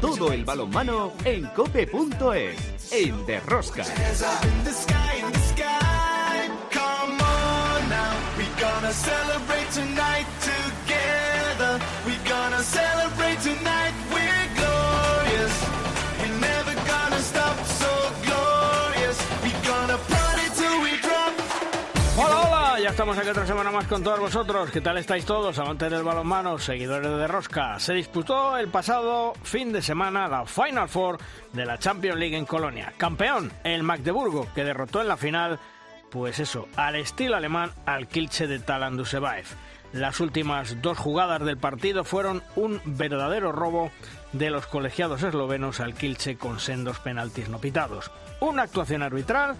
Todo el balonmano en cope.es, en Derrosca. Hands up in the sky, in the sky. Come on now, we gonna celebrate tonight together. We gonna celebrate tonight. Ya estamos aquí otra semana más con todos vosotros. ¿Qué tal estáis todos, amantes del balonmano, seguidores de Rosca? Se disputó el pasado fin de semana la Final Four de la Champions League en Colonia. Campeón, el Magdeburgo, que derrotó en la final, pues eso, al estilo alemán, al Kilche de Talan Dusebaev. Las últimas dos jugadas del partido fueron un verdadero robo de los colegiados eslovenos al Kilche con sendos penaltis no pitados. Una actuación arbitral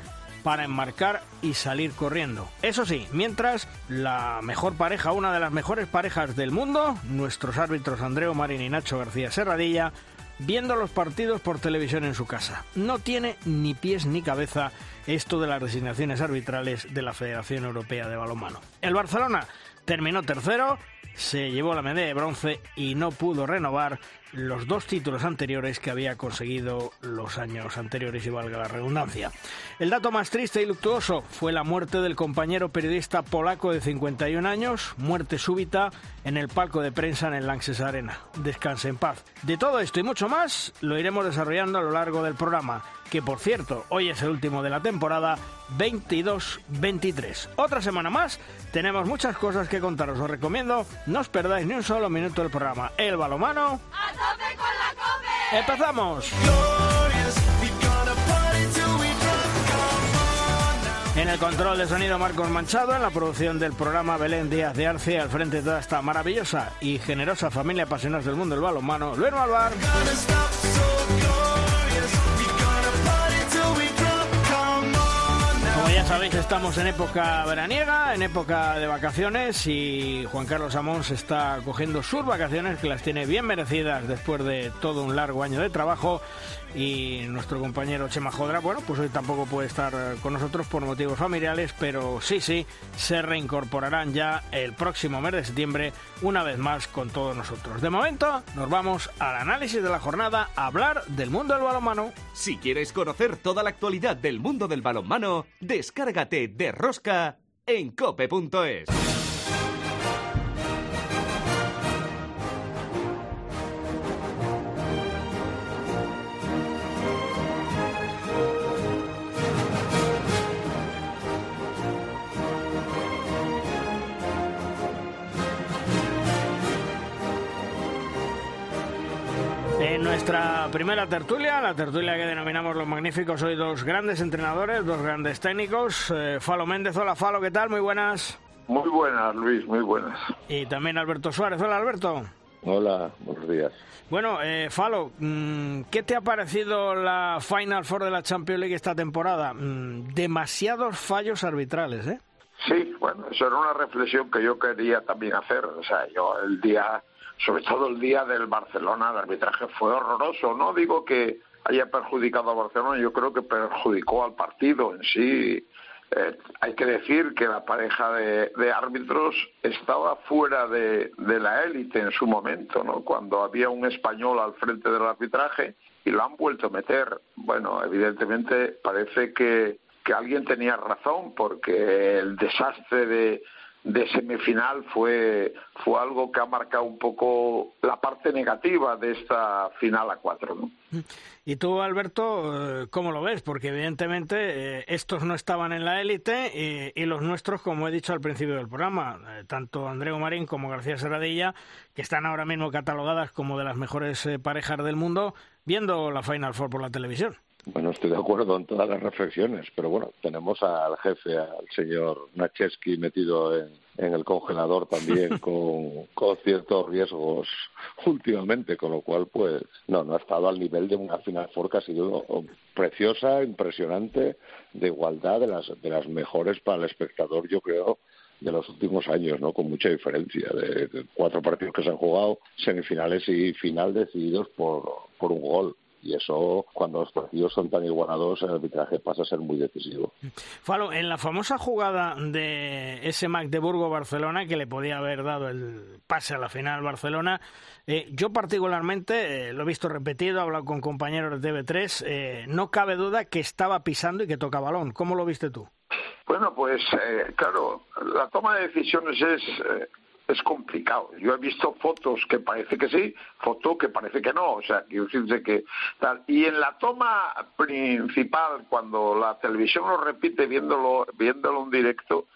para enmarcar y salir corriendo. Eso sí, mientras la mejor pareja, una de las mejores parejas del mundo, nuestros árbitros Andreu Marín y Nacho García Serradilla, viendo los partidos por televisión en su casa. No tiene ni pies ni cabeza esto de las designaciones arbitrales de la Federación Europea de Balonmano. El Barcelona terminó tercero, se llevó la medalla de bronce y no pudo renovar los dos títulos anteriores que había conseguido los años anteriores y valga la redundancia. El dato más triste y luctuoso fue la muerte del compañero periodista polaco de 51 años, muerte súbita en el palco de prensa en el Lanxess Arena. Descanse en paz. De todo esto y mucho más lo iremos desarrollando a lo largo del programa, que por cierto, hoy es el último de la temporada 22-23. Otra semana más, tenemos muchas cosas que contaros. Os recomiendo, no os perdáis ni un solo minuto del programa. El balomano. ¡A ¡Empezamos! En el control de sonido Marcos Manchado, en la producción del programa Belén Díaz de Arce, al frente de toda esta maravillosa y generosa familia apasionados del mundo del balonmano, Luis Malvar. Sabéis, estamos en época veraniega, en época de vacaciones y Juan Carlos Amón se está cogiendo sus vacaciones, que las tiene bien merecidas después de todo un largo año de trabajo. Y nuestro compañero Chema Jodra, bueno, pues hoy tampoco puede estar con nosotros por motivos familiares, pero sí, sí, se reincorporarán ya el próximo mes de septiembre, una vez más con todos nosotros. De momento, nos vamos al análisis de la jornada a hablar del mundo del balonmano. Si quieres conocer toda la actualidad del mundo del balonmano, de Rosca en cope.es. En nuestra primera tertulia, la tertulia que denominamos los magníficos, hoy dos grandes entrenadores, dos grandes técnicos. Eh, Falo Méndez, hola Falo, ¿qué tal? Muy buenas. Muy buenas, Luis, muy buenas. Y también Alberto Suárez, hola Alberto. Hola, buenos días. Bueno, eh, Falo, mm, ¿qué te ha parecido la Final Four de la Champions League esta temporada? Mm, demasiados fallos arbitrales, ¿eh? Sí, bueno, eso era una reflexión que yo quería también hacer. O sea, yo el día, sobre todo el día del Barcelona, el arbitraje fue horroroso. No digo que haya perjudicado a Barcelona, yo creo que perjudicó al partido en sí. Eh, hay que decir que la pareja de, árbitros estaba fuera de, de la élite en su momento, ¿no? Cuando había un español al frente del arbitraje y lo han vuelto a meter. Bueno, evidentemente parece que, que alguien tenía razón porque el desastre de, de semifinal fue, fue algo que ha marcado un poco la parte negativa de esta final a cuatro, ¿no? Y tú, Alberto, eh, ¿cómo lo ves? Porque evidentemente eh, estos no estaban en la élite y, y los nuestros, como he dicho al principio del programa, eh, tanto Andreu Marín como García Serradilla, que están ahora mismo catalogadas como de las mejores parejas del mundo, viendo la Final Four por la televisión. Bueno, estoy de acuerdo en todas las reflexiones, pero bueno, tenemos al jefe, al señor Nacheski, metido en, en el congelador también con, con ciertos riesgos últimamente, con lo cual, pues, no, no ha estado al nivel de una Final Four que ha sido preciosa, impresionante, de igualdad, de las, de las mejores para el espectador, yo creo, de los últimos años, ¿no? Con mucha diferencia, de, de cuatro partidos que se han jugado, semifinales y final decididos por, por un gol. Y eso cuando los partidos son tan igualados el arbitraje pasa a ser muy decisivo. Falo, en la famosa jugada de ese Magdeburgo-Barcelona que le podía haber dado el pase a la final Barcelona, eh, yo particularmente eh, lo he visto repetido, he hablado con compañeros de TV3, eh, no cabe duda que estaba pisando y que toca balón. ¿Cómo lo viste tú? Bueno, pues claro, la toma de decisiones es es complicado. Yo he visto fotos que parece que sí, fotos que parece que no, o sea, que decirse que tal. Y en la toma principal, cuando la televisión lo repite viéndolo, viéndolo en directo,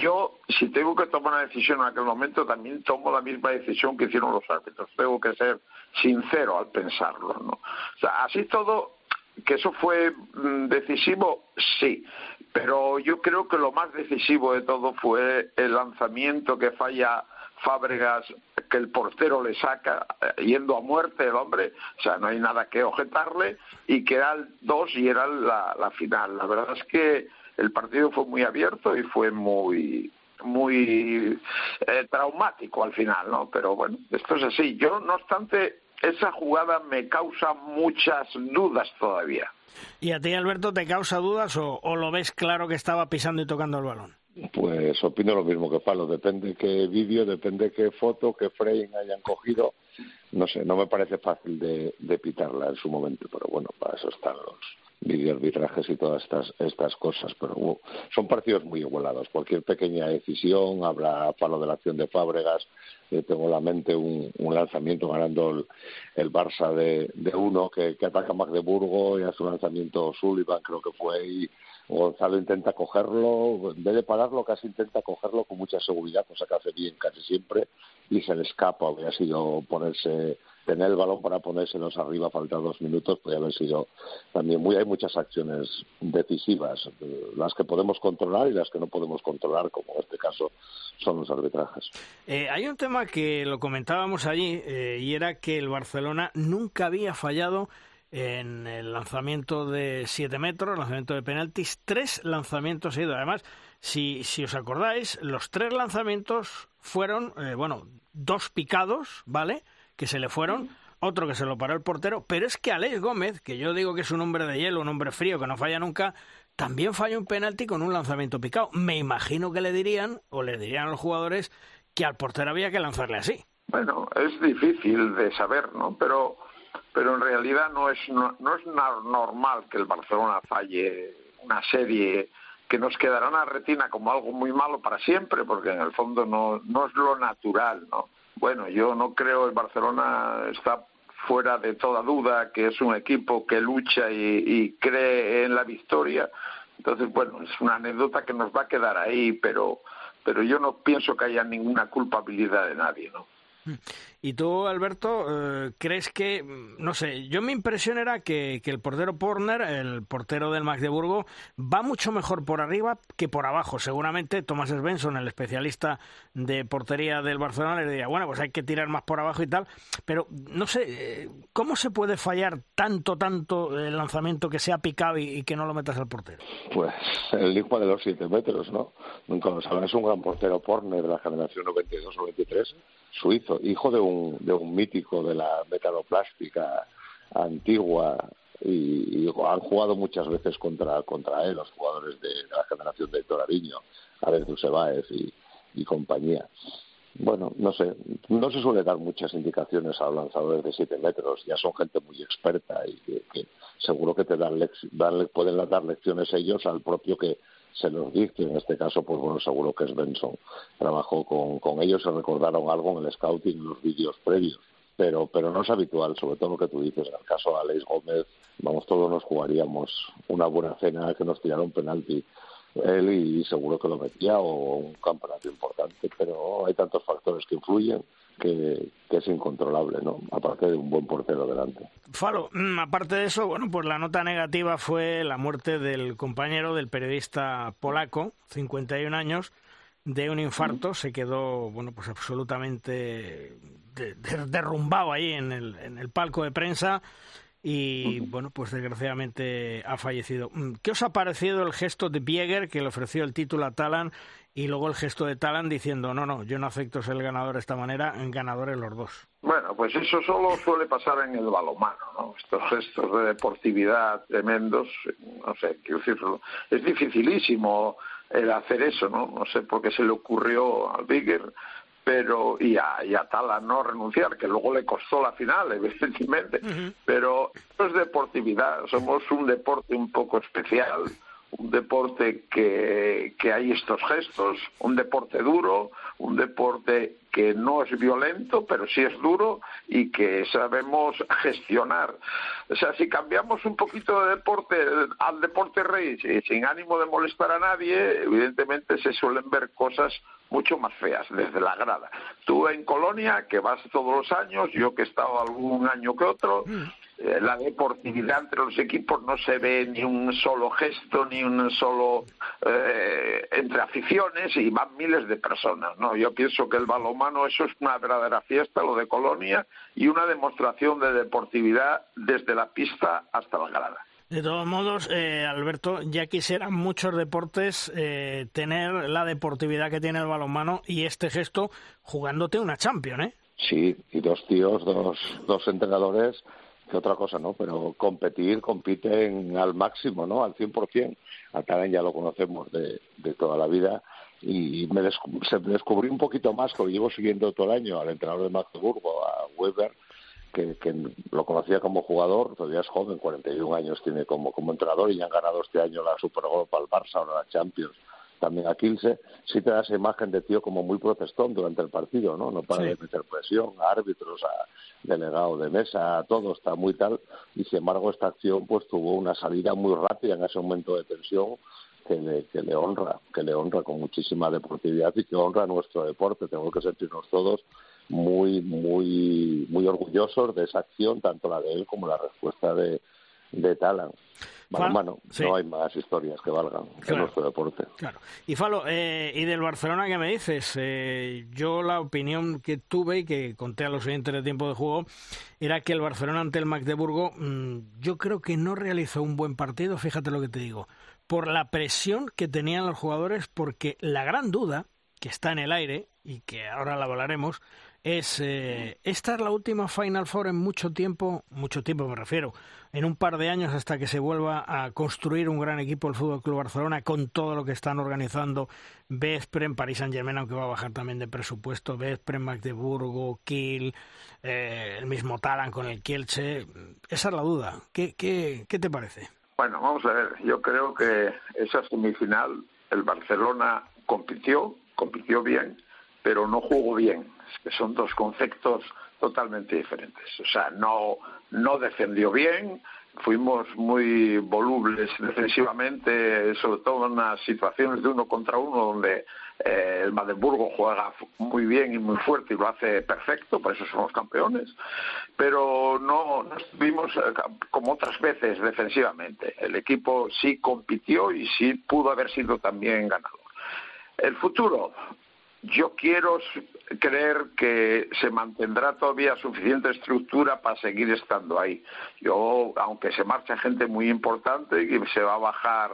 yo, si tengo que tomar una decisión en aquel momento, también tomo la misma decisión que hicieron los árbitros. Tengo que ser sincero al pensarlo, ¿no? O sea, así todo, que eso fue mm, decisivo, sí. Pero yo creo que lo más decisivo de todo fue el lanzamiento que falla Fábregas, que el portero le saca eh, yendo a muerte el hombre, o sea, no hay nada que objetarle, y que era el 2 y era la, final. La verdad es que el partido fue muy abierto y fue muy muy eh, traumático al final, ¿no? Pero bueno, esto es así. Yo, no obstante, esa jugada me causa muchas dudas todavía. ¿Y a ti, Alberto, te causa dudas o, lo ves claro que estaba pisando y tocando el balón? Pues opino lo mismo que Palo, depende qué vídeo, depende qué foto, qué frame hayan cogido. No sé, no me parece fácil de, de pitarla en su momento, pero bueno, para eso están los, videoarbitrajes y todas estas, estas cosas, pero son partidos muy igualados. Cualquier pequeña decisión, habla palo de la acción de Fábregas, eh, tengo en la mente un, lanzamiento ganando el, Barça de, uno que, ataca a Magdeburgo y hace un lanzamiento Sullivan, creo que fue, y Gonzalo intenta cogerlo, en vez de pararlo, casi intenta cogerlo con mucha seguridad, cosa que hace bien casi siempre, y se le escapa, habría sido ponerse tener el balón para ponérselos arriba, faltar dos minutos, podría haber sido también muy. Hay muchas acciones decisivas, las que podemos controlar y las que no podemos controlar, como en este caso son los arbitrajes. Eh, hay un tema que lo comentábamos allí eh, y era que el Barcelona nunca había fallado en el lanzamiento de siete metros, el lanzamiento de penaltis, tres lanzamientos seguidos. Además, si, si os acordáis, los tres lanzamientos fueron, eh, bueno, dos picados, ¿vale? Que se le fueron, otro que se lo paró el portero, pero es que Alex Gómez, que yo digo que es un hombre de hielo, un hombre frío, que no falla nunca, también falla un penalti con un lanzamiento picado. Me imagino que le dirían, o le dirían a los jugadores, que al portero había que lanzarle así. Bueno, es difícil de saber, ¿no? Pero, pero en realidad no es, no, no es normal que el Barcelona falle una serie que nos quedará en la retina como algo muy malo para siempre, porque en el fondo no, no es lo natural, ¿no? Bueno, yo no creo el Barcelona está fuera de toda duda que es un equipo que lucha y, cree en la victoria. Entonces, bueno, es una anécdota que nos va a quedar ahí, pero, pero yo no pienso que haya ninguna culpabilidad de nadie, ¿no? Y tú, Alberto, eh, ¿crees que, no sé, yo mi impresión era que, el portero Porner, el portero del Magdeburgo, va mucho mejor por arriba que por abajo. Seguramente Thomas Svensson, el especialista de portería del Barcelona, le diría, bueno, pues hay que tirar más por abajo y tal. Pero, no sé, eh, ¿cómo se puede fallar tanto, tanto el lanzamiento que sea picado y, que no lo metas al portero? Pues el hijo de los siete metros, ¿no? Nunca lo saben, es un gran portero Porner de la generación 92-93 suizo, hijo de un, de un mítico de la metaloplástica antigua y, han jugado muchas veces contra, contra él los jugadores de, la generación de Torariño, Alex Dusebáez y, y compañía. Bueno, no sé, no se suele dar muchas indicaciones a lanzadores de 7 metros, ya son gente muy experta y que, seguro que te dan, pueden dar lecciones ellos al propio que se los dicte. En este caso, pues bueno, seguro que es Benson. Trabajó con, con ellos, se recordaron algo en el scouting, en los vídeos previos. Pero, pero no es habitual, sobre todo lo que tú dices. En el caso de Alex Gómez, vamos, todos nos jugaríamos una buena cena que nos tiraron penalti él y seguro que lo metía o un campeonato importante, pero hay tantos factores que influyen que, es incontrolable, ¿no? Aparte de un buen portero delante. Falo, mm, aparte de eso, bueno, pues la nota negativa fue la muerte del compañero del periodista polaco, 51 años, de un infarto, se quedó, bueno, pues absolutamente derrumbado ahí en el, en el palco de prensa y bueno, pues desgraciadamente ha fallecido. Mm, ¿Qué os ha parecido el gesto de Bieger que le ofreció el título a Talan y luego el gesto de Talan diciendo, no, no, yo no acepto ser el ganador de esta manera, ganadores los dos. Bueno, pues eso solo suele pasar en el balonmano, ¿no? Estos gestos de deportividad tremendos, no sé, quiero decirlo, es dificilísimo el hacer eso, ¿no? No sé por qué se le ocurrió al Bigger, pero y a, y a Talan no renunciar, que luego le costó la final, evidentemente, pero esto es deportividad, somos un deporte un poco especial, un deporte que, que hay estos gestos, un deporte duro, un deporte que no es violento, pero sí es duro y que sabemos gestionar. O sea, si cambiamos un poquito de deporte al deporte rey, sin ánimo de molestar a nadie, evidentemente se suelen ver cosas mucho más feas desde la grada. Tú en Colonia, que vas todos los años, yo que he estado algún año que otro, mm. eh, la deportividad entre los equipos no se ve ni un solo gesto, ni un solo eh, entre aficiones y van miles de personas. No, yo pienso que el balomano eso es una verdadera fiesta, lo de Colonia y una demostración de deportividad desde la pista hasta la grada. De todos modos, eh, Alberto, ya quisieran muchos deportes eh, tener la deportividad que tiene el balonmano y este gesto jugándote una Champions, ¿eh? Sí, y dos tíos, dos, dos entrenadores, que otra cosa, ¿no? Pero competir, compiten al máximo, ¿no? Al 100%. A Karen ya lo conocemos de, de toda la vida y me, se descubrí un poquito más, porque llevo siguiendo todo el año al entrenador de Magdeburgo, a Weber, que, lo conocía como jugador, todavía es joven, 41 años tiene como, como entrenador y ya han ganado este año la Supercopa al Barça, ahora la Champions, también a Kilse, sí te da esa imagen de tío como muy protestón durante el partido, ¿no? No para de meter presión a árbitros, a delegado de mesa, a todo, está muy tal, y sin embargo esta acción pues tuvo una salida muy rápida en ese momento de tensión que le, que le honra, que le honra con muchísima deportividad y que honra nuestro deporte, tengo que sentirnos todos muy, muy, muy orgullosos de esa acción, tanto la de él como la respuesta de, de Talan. Bueno, no hay más historias que valgan en nuestro deporte. Claro. Y Falo, eh, ¿y del Barcelona qué me dices? Eh, yo la opinión que tuve y que conté a los siguientes de tiempo de juego era que el Barcelona ante el Magdeburgo mm, yo creo que no realizó un buen partido, fíjate lo que te digo, por la presión que tenían los jugadores, porque la gran duda que está en el aire y que ahora la hablaremos es eh, esta es la última Final Four en mucho tiempo, mucho tiempo me refiero, en un par de años hasta que se vuelva a construir un gran equipo el Fútbol Club Barcelona con todo lo que están organizando Vespren, París Saint Germain, aunque va a bajar también de presupuesto, Vespren, Magdeburgo, Kiel, eh, el mismo Talan con el Kielce. Esa es la duda. ¿Qué, qué, ¿Qué te parece? Bueno, vamos a ver. Yo creo que esa semifinal, el Barcelona compitió, compitió bien, pero no jugó bien que son dos conceptos totalmente diferentes. O sea, no, no defendió bien, fuimos muy volubles defensivamente, sobre todo en las situaciones de uno contra uno, donde eh, el Magdeburgo juega muy bien y muy fuerte y lo hace perfecto, por eso somos campeones, pero no, no estuvimos eh, como otras veces defensivamente. El equipo sí compitió y sí pudo haber sido también ganador. El futuro, yo quiero creer que se mantendrá todavía suficiente estructura para seguir estando ahí. Yo, aunque se marcha gente muy importante y se va a bajar,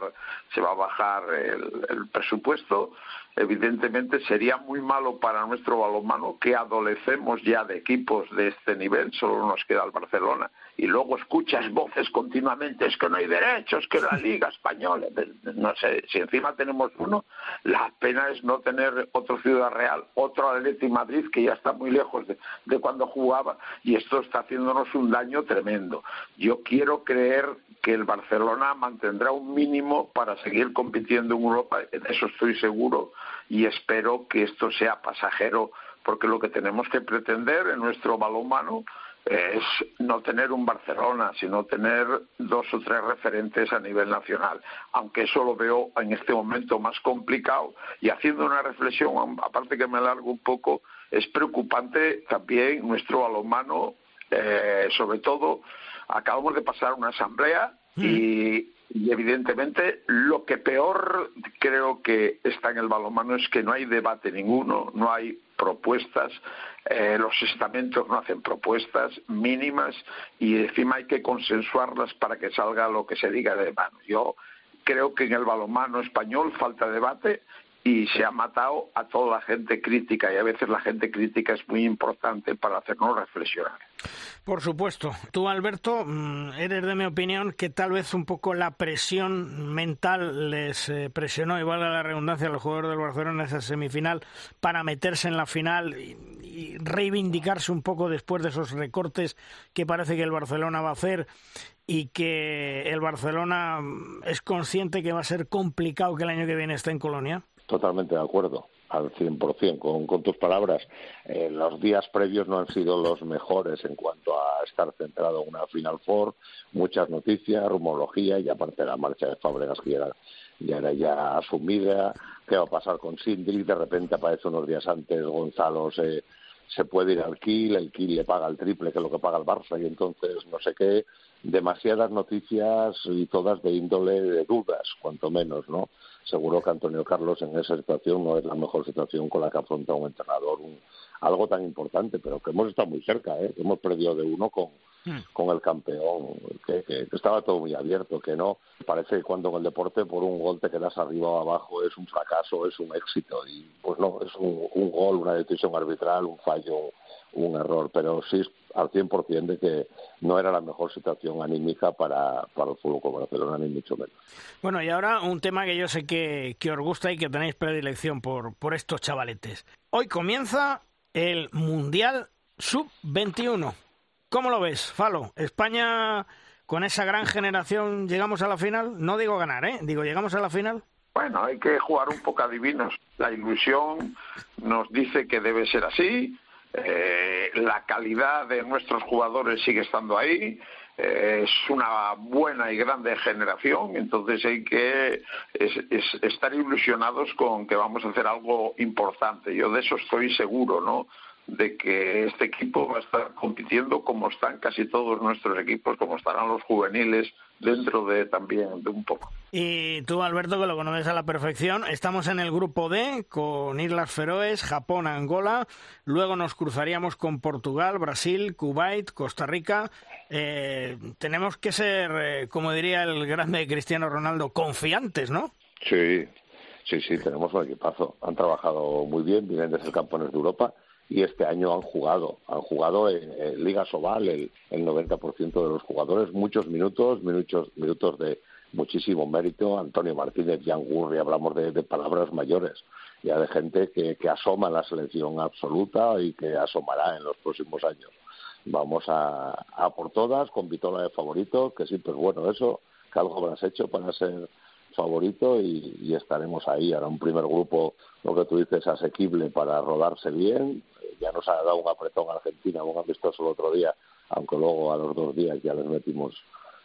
se va a bajar el presupuesto, evidentemente sería muy malo para nuestro balonmano que adolecemos ya de equipos de este nivel, solo nos queda el Barcelona, y luego escuchas voces continuamente, es que no hay derechos, que la Liga Española, no sé, si encima tenemos uno, la pena es no tener otro Ciudad Real, otro Atleti Madrid que ya está muy lejos de, de cuando jugaba, y esto está haciéndonos un daño tremendo. Yo quiero creer que el Barcelona mantendrá un mínimo para seguir compitiendo en Europa, en eso estoy seguro, y espero que esto sea pasajero, porque lo que tenemos que pretender en nuestro balonmano es no tener un Barcelona, sino tener dos o tres referentes a nivel nacional, aunque eso lo veo en este momento más complicado. Y haciendo una reflexión, aparte que me largo un poco, es preocupante también nuestro balonmano, eh, sobre todo acabamos de pasar una asamblea y y evidentemente lo que peor creo que está en el balonmano es que no hay debate ninguno, no hay propuestas, eh, los estamentos no hacen propuestas mínimas y encima hay que consensuarlas para que salga lo que se diga de mano. Yo creo que en el balonmano español falta debate y se ha matado a toda la gente crítica y a veces la gente crítica es muy importante para hacernos reflexionar. Por supuesto. Tú, Alberto, mm, eres de mi opinión que tal vez un poco la presión mental les eh, presionó, igual a la redundancia, a los jugadores del Barcelona en esa semifinal para meterse en la final y, y reivindicarse un poco después de esos recortes que parece que el Barcelona va a hacer y que el Barcelona mm, es consciente que va a ser complicado que el año que viene esté en Colonia. Totalmente de acuerdo, al 100%. Con, con tus palabras, eh, los días previos no han sido los mejores en cuanto a estar centrado en una Final Four, muchas noticias, rumorología y aparte la marcha de Fábregas que era, ya era ya asumida, qué va a pasar con Sindri, de repente aparece unos días antes Gonzalo se, se puede ir al Kiel, el Kiel le paga el triple que lo que paga el Barça y entonces no sé qué, demasiadas noticias y todas de índole de dudas, cuanto menos, ¿no? seguro que Antonio Carlos en esa situación no es la mejor situación con la que afronta un entrenador un, algo tan importante, pero que hemos estado muy cerca, ¿eh? que hemos perdido de uno con, hmm. con el campeón, que, que, estaba todo muy abierto, que no parece que cuando en el deporte por un gol te quedas arriba o abajo es un fracaso, es un éxito, y pues no, es un, un gol, una decisión arbitral, un fallo, un error, pero sí al 100% de que no era la mejor situación anímica para, para el fútbol como Barcelona, ni mucho menos. Bueno, y ahora un tema que yo sé que, que os gusta y que tenéis predilección por, por estos chavaletes. Hoy comienza el Mundial Sub-21. ¿Cómo lo ves, Falo? ¿España con esa gran generación llegamos a la final? No digo ganar, ¿eh? Digo, ¿llegamos a la final? Bueno, hay que jugar un poco adivinos. La ilusión nos dice que debe ser así eh, la calidad de nuestros jugadores sigue estando ahí. Eh, es una buena y grande generación, entonces hay que estar ilusionados con que vamos a hacer algo importante. Yo de eso estoy seguro, ¿no? De que este equipo va a estar compitiendo como están casi todos nuestros equipos, como estarán los juveniles dentro de también de un poco. Y tú, Alberto, que lo conoces a la perfección, estamos en el grupo D con Islas Feroes, Japón, Angola, luego nos cruzaríamos con Portugal, Brasil, Kuwait, Costa Rica. Eh, tenemos que ser, eh, como diría el grande Cristiano Ronaldo, confiantes, ¿no? Sí, sí, sí, tenemos un equipazo. Han trabajado muy bien, vienen de ser campeones de Europa y este año han jugado, han jugado en, Liga Sobal el, el 90% de los jugadores, muchos minutos, minutos, minutos de muchísimo mérito. Antonio Martínez, Jan Gurri, hablamos de, palabras mayores, ya de gente que, que asoma la selección absoluta y que asomará en los próximos años. Vamos a, a por todas, con Vitola de favorito, que siempre es bueno eso, que algo habrás hecho para ser favorito y, y, estaremos ahí. Ahora un primer grupo, lo que tú dices, asequible para rodarse bien. Ya nos ha dado un apretón a Argentina, un amistoso el otro día, aunque luego a los dos días ya les metimos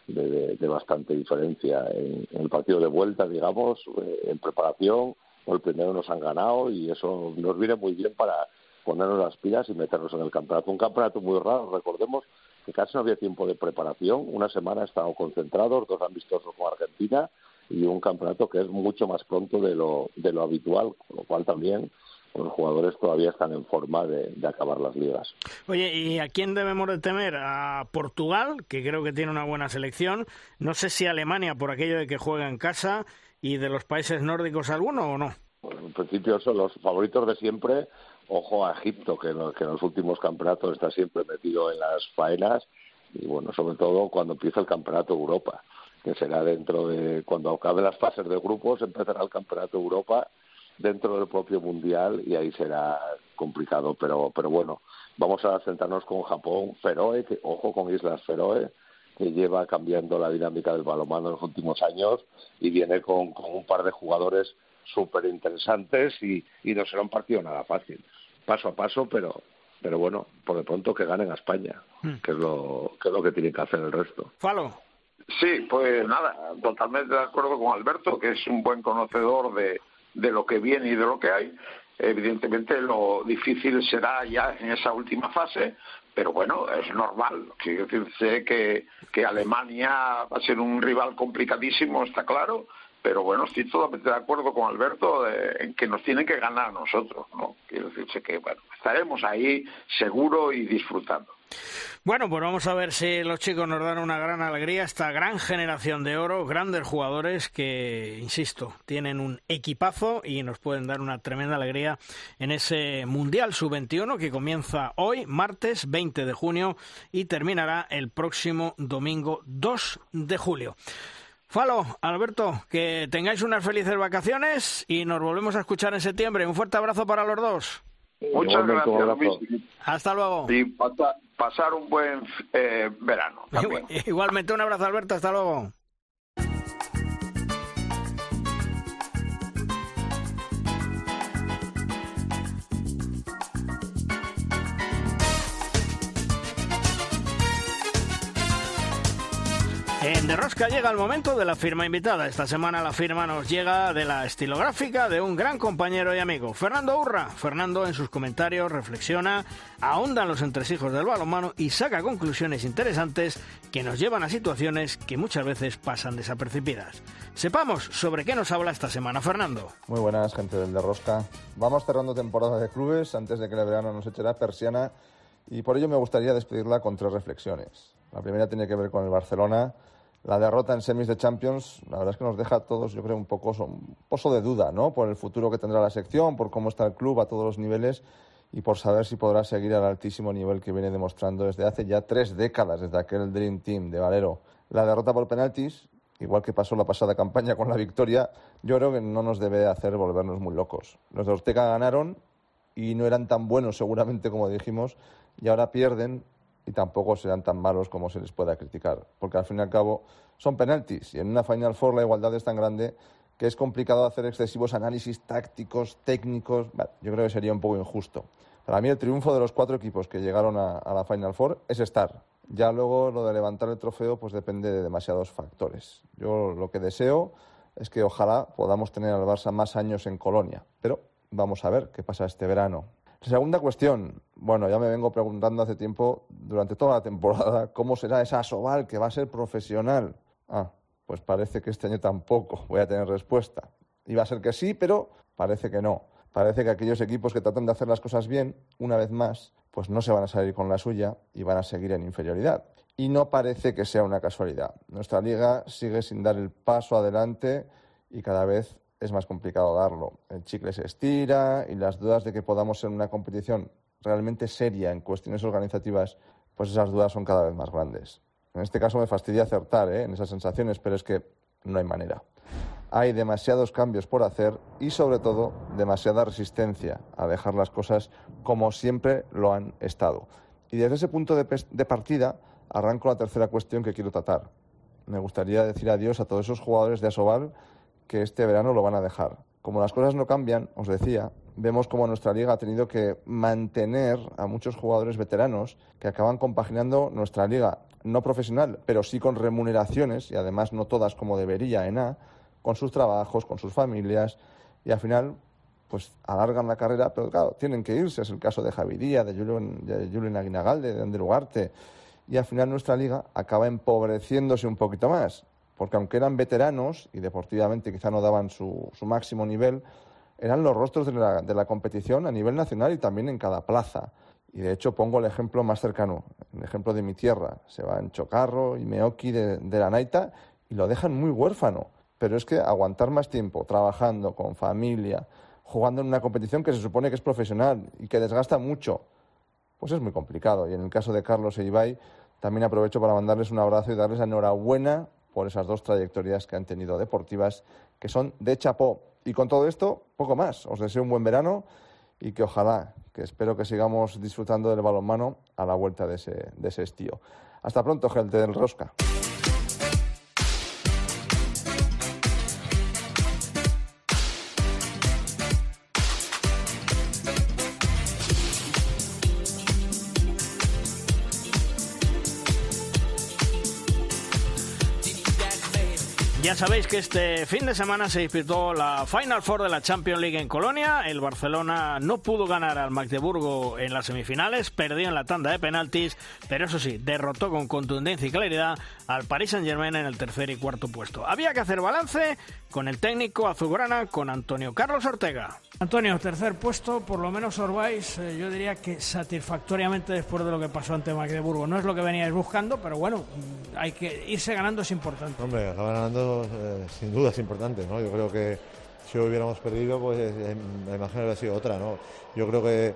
de, bastante diferencia en, en, el partido de vuelta, digamos, eh, en preparación. El primero nos han ganado y eso nos viene muy bien para ponernos las pilas y meternos en el campeonato. Un campeonato muy raro, recordemos que casi no había tiempo de preparación. Una semana estado concentrados, dos amistosos con Argentina y un campeonato que es mucho más pronto de lo, de lo habitual, con lo cual también los jugadores todavía están en forma de, de, acabar las ligas. Oye, ¿y a quién debemos de temer? A Portugal, que creo que tiene una buena selección. No sé si Alemania, por aquello de que juega en casa, y de los países nórdicos alguno o no. Bueno, en principio son los favoritos de siempre. Ojo a Egipto, que en, los, que en los últimos campeonatos está siempre metido en las faenas. Y bueno, sobre todo cuando empieza el campeonato Europa que será dentro de cuando acabe las fases de grupos empezará el campeonato Europa dentro del propio mundial y ahí será complicado pero pero bueno vamos a centrarnos con Japón Feroe que ojo con Islas Feroe que lleva cambiando la dinámica del balonmano en los últimos años y viene con, con un par de jugadores súper interesantes y, y no será un partido nada fácil. Paso a paso pero pero bueno por de pronto que ganen a España hmm. que es lo que es lo que tiene que hacer el resto. Falo. Sí, pues nada, totalmente de acuerdo con Alberto, que es un buen conocedor de, de lo que viene y de lo que hay. Evidentemente lo difícil será ya en esa última fase, pero bueno, es normal. Quiero decirse que, que Alemania va a ser un rival complicadísimo, está claro, pero bueno, estoy totalmente de acuerdo con Alberto de, en que nos tienen que ganar nosotros, ¿no? Quiero decirse que, bueno, estaremos ahí seguro y disfrutando. Bueno, pues vamos a ver si los chicos nos dan una gran alegría, esta gran generación de oro, grandes jugadores que, insisto, tienen un equipazo y nos pueden dar una tremenda alegría en ese Mundial Sub-21 que comienza hoy, martes 20 de junio, y terminará el próximo domingo 2 de julio. Falo, Alberto, que tengáis unas felices vacaciones y nos volvemos a escuchar en septiembre. Un fuerte abrazo para los dos. Muchas gracias, Hasta luego. Y pasar un buen eh, verano. Igualmente, un abrazo, Alberto. Hasta luego. De Rosca llega el momento de la firma invitada. Esta semana la firma nos llega de la estilográfica de un gran compañero y amigo, Fernando Urra. Fernando en sus comentarios reflexiona, ahonda en los entresijos del balonmano y saca conclusiones interesantes que nos llevan a situaciones que muchas veces pasan desapercibidas. Sepamos sobre qué nos habla esta semana Fernando. Muy buenas, gente del De Rosca. Vamos cerrando temporada de clubes antes de que el verano nos eche la persiana y por ello me gustaría despedirla con tres reflexiones. La primera tiene que ver con el Barcelona la derrota en semis de Champions, la verdad es que nos deja a todos, yo creo, un poco un pozo de duda, ¿no? Por el futuro que tendrá la sección, por cómo está el club a todos los niveles y por saber si podrá seguir al altísimo nivel que viene demostrando desde hace ya tres décadas, desde aquel Dream Team de Valero. La derrota por penaltis, igual que pasó la pasada campaña con la victoria, yo creo que no nos debe hacer volvernos muy locos. Los de Ortega ganaron y no eran tan buenos seguramente como dijimos y ahora pierden y tampoco serán tan malos como se les pueda criticar, porque al fin y al cabo son penaltis y en una Final Four la igualdad es tan grande que es complicado hacer excesivos análisis tácticos, técnicos. yo creo que sería un poco injusto. Para mí el triunfo de los cuatro equipos que llegaron a, a la Final Four es estar. Ya luego lo de levantar el trofeo pues depende de demasiados factores. Yo lo que deseo es que ojalá podamos tener al Barça más años en Colonia, pero vamos a ver qué pasa este verano. Segunda cuestión. Bueno, ya me vengo preguntando hace tiempo, durante toda la temporada, cómo será esa Sobal que va a ser profesional. Ah, pues parece que este año tampoco voy a tener respuesta. Iba a ser que sí, pero parece que no. Parece que aquellos equipos que tratan de hacer las cosas bien, una vez más, pues no se van a salir con la suya y van a seguir en inferioridad. Y no parece que sea una casualidad. Nuestra liga sigue sin dar el paso adelante y cada vez es más complicado darlo. El chicle se estira y las dudas de que podamos ser una competición realmente seria en cuestiones organizativas, pues esas dudas son cada vez más grandes. En este caso me fastidia acertar ¿eh? en esas sensaciones, pero es que no hay manera. Hay demasiados cambios por hacer y sobre todo demasiada resistencia a dejar las cosas como siempre lo han estado. Y desde ese punto de, de partida arranco la tercera cuestión que quiero tratar. Me gustaría decir adiós a todos esos jugadores de Asobal que este verano lo van a dejar. Como las cosas no cambian, os decía, vemos como nuestra liga ha tenido que mantener a muchos jugadores veteranos que acaban compaginando nuestra liga, no profesional, pero sí con remuneraciones, y además no todas como debería en A, con sus trabajos, con sus familias, y al final pues alargan la carrera, pero claro, tienen que irse. Es el caso de Javi Díaz, de Julien, de Aguinagalde, de Ander Ugarte. Y al final nuestra liga acaba empobreciéndose un poquito más porque aunque eran veteranos y deportivamente quizá no daban su, máximo nivel, eran los rostros de la, competición a nivel nacional y también en cada plaza. Y de hecho pongo el ejemplo más cercano, el ejemplo de mi tierra. Se va en Chocarro y Meoki de, de la Naita y lo dejan muy huérfano. Pero es que aguantar más tiempo trabajando con familia, jugando en una competición que se supone que es profesional y que desgasta mucho, pues es muy complicado. Y en el caso de Carlos e también aprovecho para mandarles un abrazo y darles enhorabuena por esas dos trayectorias que han tenido deportivas, que son de chapó. Y con todo esto, poco más. Os deseo un buen verano y que ojalá, que espero que sigamos disfrutando del balonmano a la vuelta de ese, de ese estío. Hasta pronto, gente del Rosca. Ya sabéis que este fin de semana se disputó la Final Four de la Champions League en Colonia. El Barcelona no pudo ganar al Magdeburgo en las semifinales, perdió en la tanda de penaltis, pero eso sí, derrotó con contundencia y claridad al Paris Saint-Germain en el tercer y cuarto puesto. Había que hacer balance con el técnico azulgrana, con Antonio Carlos Ortega. Antonio, tercer puesto, por lo menos Orbáis, eh, yo diría que satisfactoriamente después de lo que pasó ante Magdeburgo. No es lo que veníais buscando, pero bueno, hay que irse ganando es importante. Hombre, acabar eh, sin duda es importante, ¿no? Yo creo que si hubiéramos perdido, pues eh, la imagen habría sido otra, ¿no? Yo creo que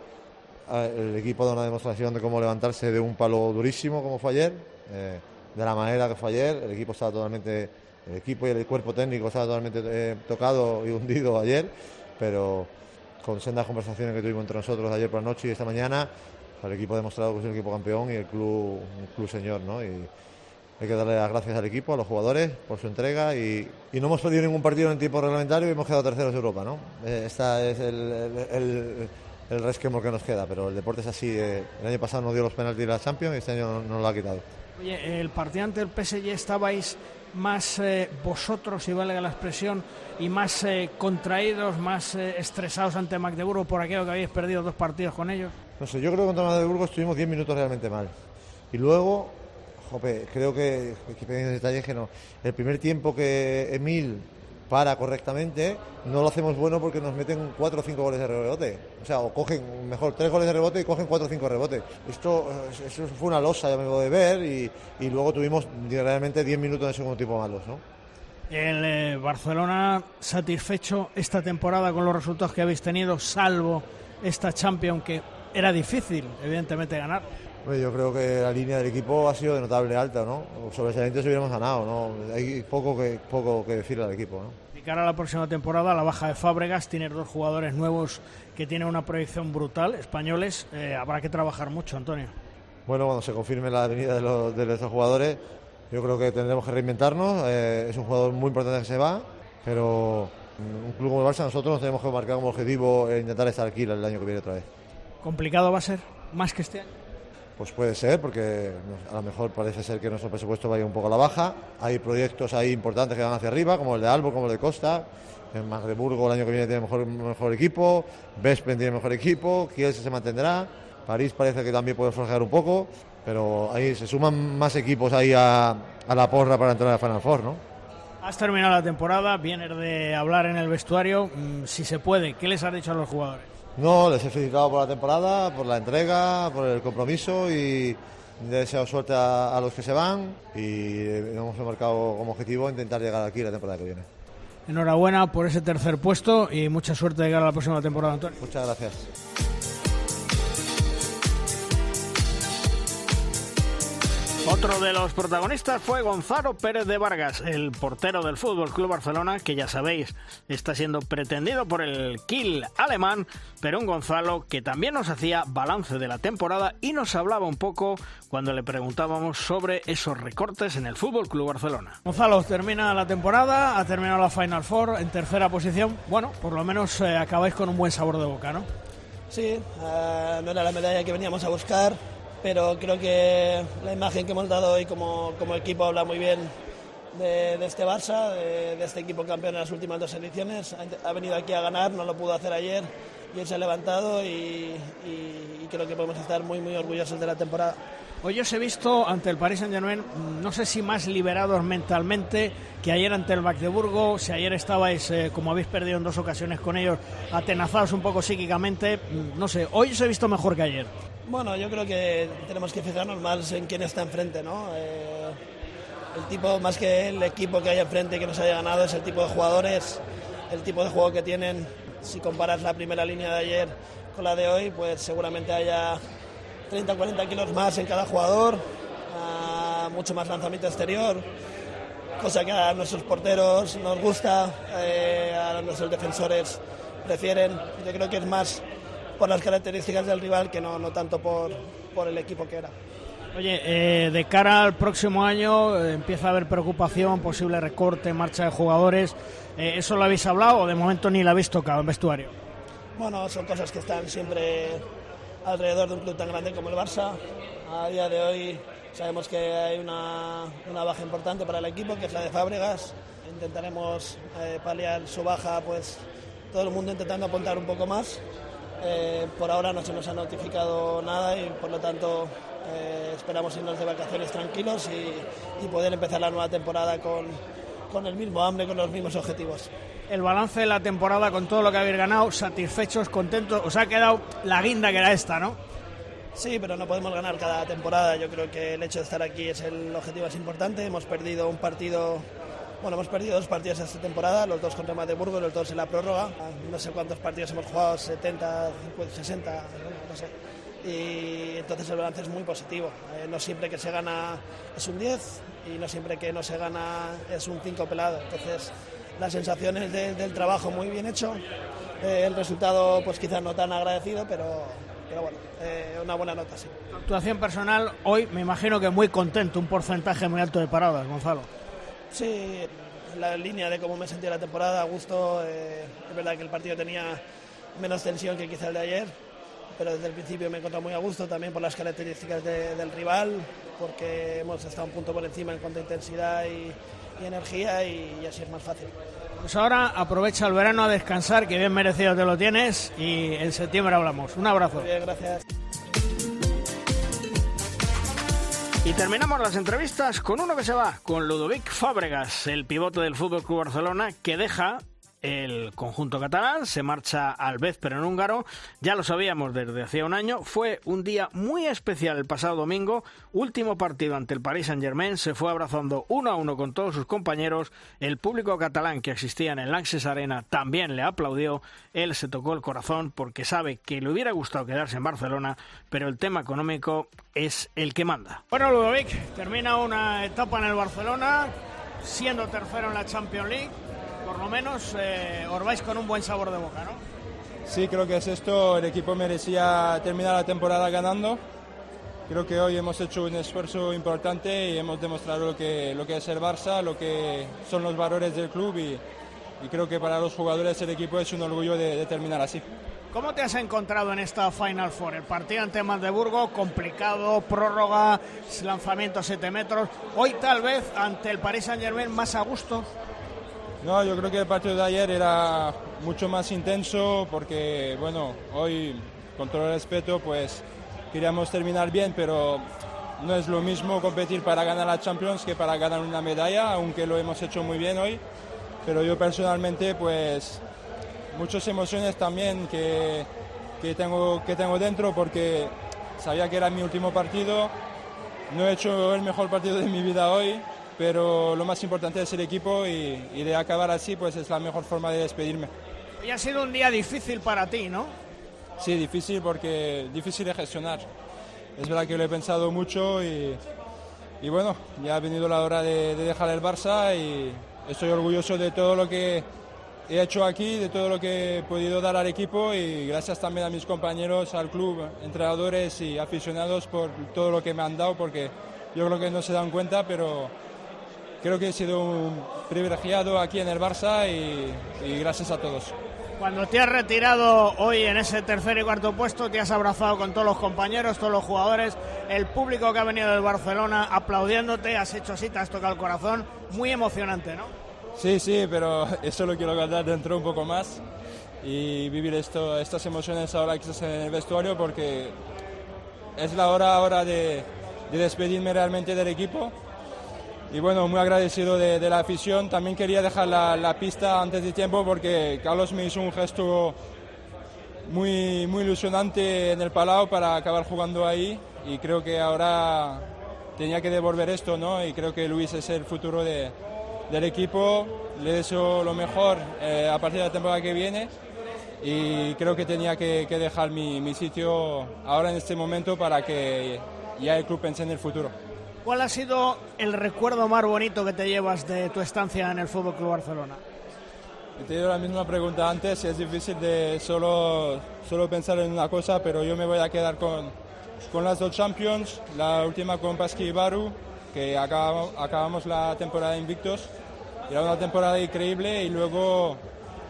el equipo da una demostración de cómo levantarse de un palo durísimo como fue ayer, de la manera que fue ayer. El equipo estaba totalmente, el equipo y el cuerpo técnico estaba totalmente tocado y hundido ayer, pero con sendas conversaciones que tuvimos entre nosotros ayer por la noche y esta mañana, el equipo ha demostrado que es un equipo campeón y el club un club señor, ¿no? Y hay que darle las gracias al equipo, a los jugadores por su entrega y, no hemos perdido ningún partido en tiempo reglamentario y hemos quedado terceros de Europa, ¿no? Esta es el, el, el, resquemo que nos queda, pero el deporte es así. Eh, el año pasado nos dio los penaltis la Champions y este año nos lo ha quitado. Oye, el partido ante el PSG estabais más eh, vosotros, si vale la expresión, y más eh, contraídos, más eh, estresados ante Magdeburgo por aquello que habéis perdido dos partidos con ellos? No sé, yo creo que contra Magdeburgo estuvimos 10 minutos realmente mal. Y luego, jope, creo que, que pequeños detalles que no. El primer tiempo que Emil para correctamente, no lo hacemos bueno porque nos meten cuatro o cinco goles de rebote. O sea, o cogen mejor tres goles de rebote y cogen cuatro o cinco rebotes. Esto eso fue una losa, ya me voy de ver, y, y luego tuvimos realmente diez minutos de segundo tiempo malos, ¿no? El eh, Barcelona satisfecho esta temporada con los resultados que habéis tenido, salvo esta Champions que era difícil, evidentemente, ganar. Yo creo que la línea del equipo ha sido de notable alta, ¿no? Sobresalientes hubiéramos ganado, ¿no? Hay poco que, poco que decirle al equipo, ¿no? cara a la próxima temporada, la baja de Fábregas, tiene dos jugadores nuevos que tienen una proyección brutal, españoles, eh, habrá que trabajar mucho, Antonio. Bueno, cuando se confirme la venida de, los, de estos jugadores, yo creo que tendremos que reinventarnos. Eh, es un jugador muy importante que se va, pero un club como el Barça, nosotros nos tenemos que marcar como objetivo intentar estar aquí el año que viene otra vez. ¿Complicado va a ser? ¿Más que este año? Pues puede ser, porque a lo mejor parece ser que nuestro presupuesto vaya un poco a la baja. Hay proyectos ahí importantes que van hacia arriba, como el de Albo, como el de Costa. En Magdeburgo el año que viene tiene mejor, mejor equipo. Vespen tiene mejor equipo. Kiel se mantendrá. París parece que también puede flojear un poco. Pero ahí se suman más equipos ahí a, la porra para entrar a Final Four, ¿no? Has terminado la temporada, vienes de hablar en el vestuario. Mm, si se puede, ¿qué les has dicho a los jugadores? No, les he felicitado por la temporada, por la entrega, por el compromiso y he deseado suerte a, los que se van y hemos marcado como objetivo intentar llegar aquí la temporada que viene. Enhorabuena por ese tercer puesto y mucha suerte de llegar a la próxima temporada, Antonio. Muchas gracias. Otro de los protagonistas fue Gonzalo Pérez de Vargas, el portero del Fútbol Club Barcelona, que ya sabéis está siendo pretendido por el Kiel alemán, pero un Gonzalo que también nos hacía balance de la temporada y nos hablaba un poco cuando le preguntábamos sobre esos recortes en el Fútbol Club Barcelona. Gonzalo, termina la temporada, ha terminado la Final Four en tercera posición. Bueno, por lo menos eh, acabáis con un buen sabor de boca, ¿no? Sí, eh, no era la medalla que veníamos a buscar pero creo que la imagen que hemos dado hoy como, como equipo habla muy bien de, este Barça, de, este equipo campeón en las últimas dos ediciones. Ha, venido aquí a ganar, no lo pudo hacer ayer y él se ha levantado y, creo que podemos estar muy, muy orgullosos de la temporada. Hoy os he visto ante el Paris Saint-Germain, no sé si más liberados mentalmente que ayer ante el Magdeburgo, si ayer estabais, eh, como habéis perdido en dos ocasiones con ellos, atenazados un poco psíquicamente, no sé, hoy os he visto mejor que ayer. Bueno, yo creo que tenemos que fijarnos más en quién está enfrente, ¿no? Eh, el tipo, más que el equipo que hay enfrente que nos haya ganado, es el tipo de jugadores, el tipo de juego que tienen. Si comparas la primera línea de ayer con la de hoy, pues seguramente haya 30 o 40 kilos más en cada jugador, mucho más lanzamiento exterior, cosa que a nuestros porteros nos gusta, eh, a nuestros defensores prefieren. Yo creo que es más por las características del rival que no, no tanto por, por el equipo que era. Oye, eh, de cara al próximo año eh, empieza a haber preocupación, posible recorte, marcha de jugadores. Eh, ¿Eso lo habéis hablado o de momento ni lo habéis tocado en vestuario? Bueno, son cosas que están siempre alrededor de un club tan grande como el Barça. A día de hoy sabemos que hay una, una baja importante para el equipo, que es la de Fábregas. intentaremos eh, paliar su baja, pues todo el mundo intentando apuntar un poco más. Eh, por ahora no se nos ha notificado nada y por lo tanto eh, esperamos irnos de vacaciones tranquilos y, y poder empezar la nueva temporada con, con el mismo hambre, con los mismos objetivos. El balance de la temporada con todo lo que habéis ganado, satisfechos, contentos, os ha quedado la guinda que era esta, ¿no? Sí, pero no podemos ganar cada temporada. Yo creo que el hecho de estar aquí es el objetivo más importante. Hemos perdido un partido, bueno, hemos perdido dos partidos esta temporada, los dos contra Magdeburgo, los dos en la prórroga. No sé cuántos partidos hemos jugado, 70, 50, 60, no sé. Y entonces el balance es muy positivo. Eh, no siempre que se gana es un 10 y no siempre que no se gana es un 5 pelado. Entonces las sensaciones de, del trabajo muy bien hecho. Eh, el resultado pues quizás no tan agradecido, pero, pero bueno, eh, una buena nota, sí. Tu actuación personal, hoy me imagino que muy contento, un porcentaje muy alto de paradas, Gonzalo. Sí, la línea de cómo me sentí la temporada, a gusto. Eh, es verdad que el partido tenía menos tensión que quizá el de ayer, pero desde el principio me he encontrado muy a gusto también por las características de, del rival, porque hemos estado un punto por encima en cuanto a intensidad y, y energía y, y así es más fácil. Pues ahora aprovecha el verano a descansar, que bien merecido te lo tienes, y en septiembre hablamos. Un abrazo. Bien, gracias. Y terminamos las entrevistas con uno que se va, con Ludovic Fábregas, el pivote del Fútbol Club Barcelona, que deja el conjunto catalán, se marcha al pero en húngaro. Ya lo sabíamos desde hacía un año. Fue un día muy especial el pasado domingo. Último partido ante el Paris Saint-Germain. Se fue abrazando uno a uno con todos sus compañeros. El público catalán que existía en el Lanxess Arena también le aplaudió. Él se tocó el corazón porque sabe que le hubiera gustado quedarse en Barcelona, pero el tema económico es el que manda. Bueno, Ludovic, termina una etapa en el Barcelona, siendo tercero en la Champions League por lo menos eh, os vais con un buen sabor de boca, ¿no? Sí, creo que es esto. El equipo merecía terminar la temporada ganando. Creo que hoy hemos hecho un esfuerzo importante y hemos demostrado lo que, lo que es el Barça, lo que son los valores del club y, y creo que para los jugadores del equipo es un orgullo de, de, terminar así. ¿Cómo te has encontrado en esta Final Four? El partido ante Magdeburgo, complicado, prórroga, lanzamiento a 7 metros. Hoy tal vez ante el Paris Saint Germain más a gusto. No, yo creo que el partido de ayer era mucho más intenso porque, bueno, hoy, con todo el respeto, pues queríamos terminar bien, pero no es lo mismo competir para ganar la Champions que para ganar una medalla, aunque lo hemos hecho muy bien hoy. Pero yo personalmente, pues, muchas emociones también que, que, tengo, que tengo dentro porque sabía que era mi último partido. No he hecho el mejor partido de mi vida hoy, pero lo más importante es el equipo y, y, de acabar así pues es la mejor forma de despedirme. Hoy ha sido un día difícil para ti, ¿no? Sí, difícil porque difícil de gestionar. Es verdad que lo he pensado mucho y, y bueno, ya ha venido la hora de, de, dejar el Barça y estoy orgulloso de todo lo que he hecho aquí, de todo lo que he podido dar al equipo y gracias también a mis compañeros, al club, entrenadores y aficionados por todo lo que me han dado porque yo creo que no se dan cuenta, pero creo que he sido un privilegiado aquí en el Barça y, y, gracias a todos. Cuando te has retirado hoy en ese tercer y cuarto puesto, te has abrazado con todos los compañeros, todos los jugadores, el público que ha venido del Barcelona aplaudiéndote, has hecho así, te has tocado el corazón, muy emocionante, ¿no? Sí, sí, pero eso lo quiero guardar dentro un poco más y vivir esto, estas emociones ahora que estás en el vestuario porque es la hora ahora de, de despedirme realmente del equipo y bueno, muy agradecido de, la afición. También quería dejar la, pista antes de tiempo porque Carlos me hizo un gesto muy, muy ilusionante en el Palau para acabar jugando ahí y creo que ahora tenía que devolver esto, ¿no? Y creo que Luis es el futuro de, del equipo. Le deseo lo mejor eh, a partir de la temporada que viene y creo que tenía que, que dejar mi, mi sitio ahora en este momento para que ya el club pense en el futuro. ¿Cuál ha sido el recuerdo más bonito que te llevas de tu estancia en el Fútbol Club Barcelona? He tenido la misma pregunta antes y es difícil de solo, solo pensar en una cosa, pero yo me voy a quedar con, con las dos Champions, la última con Pasqui y Baru, que acabamos, acabamos la temporada invictos. Era una temporada increíble y luego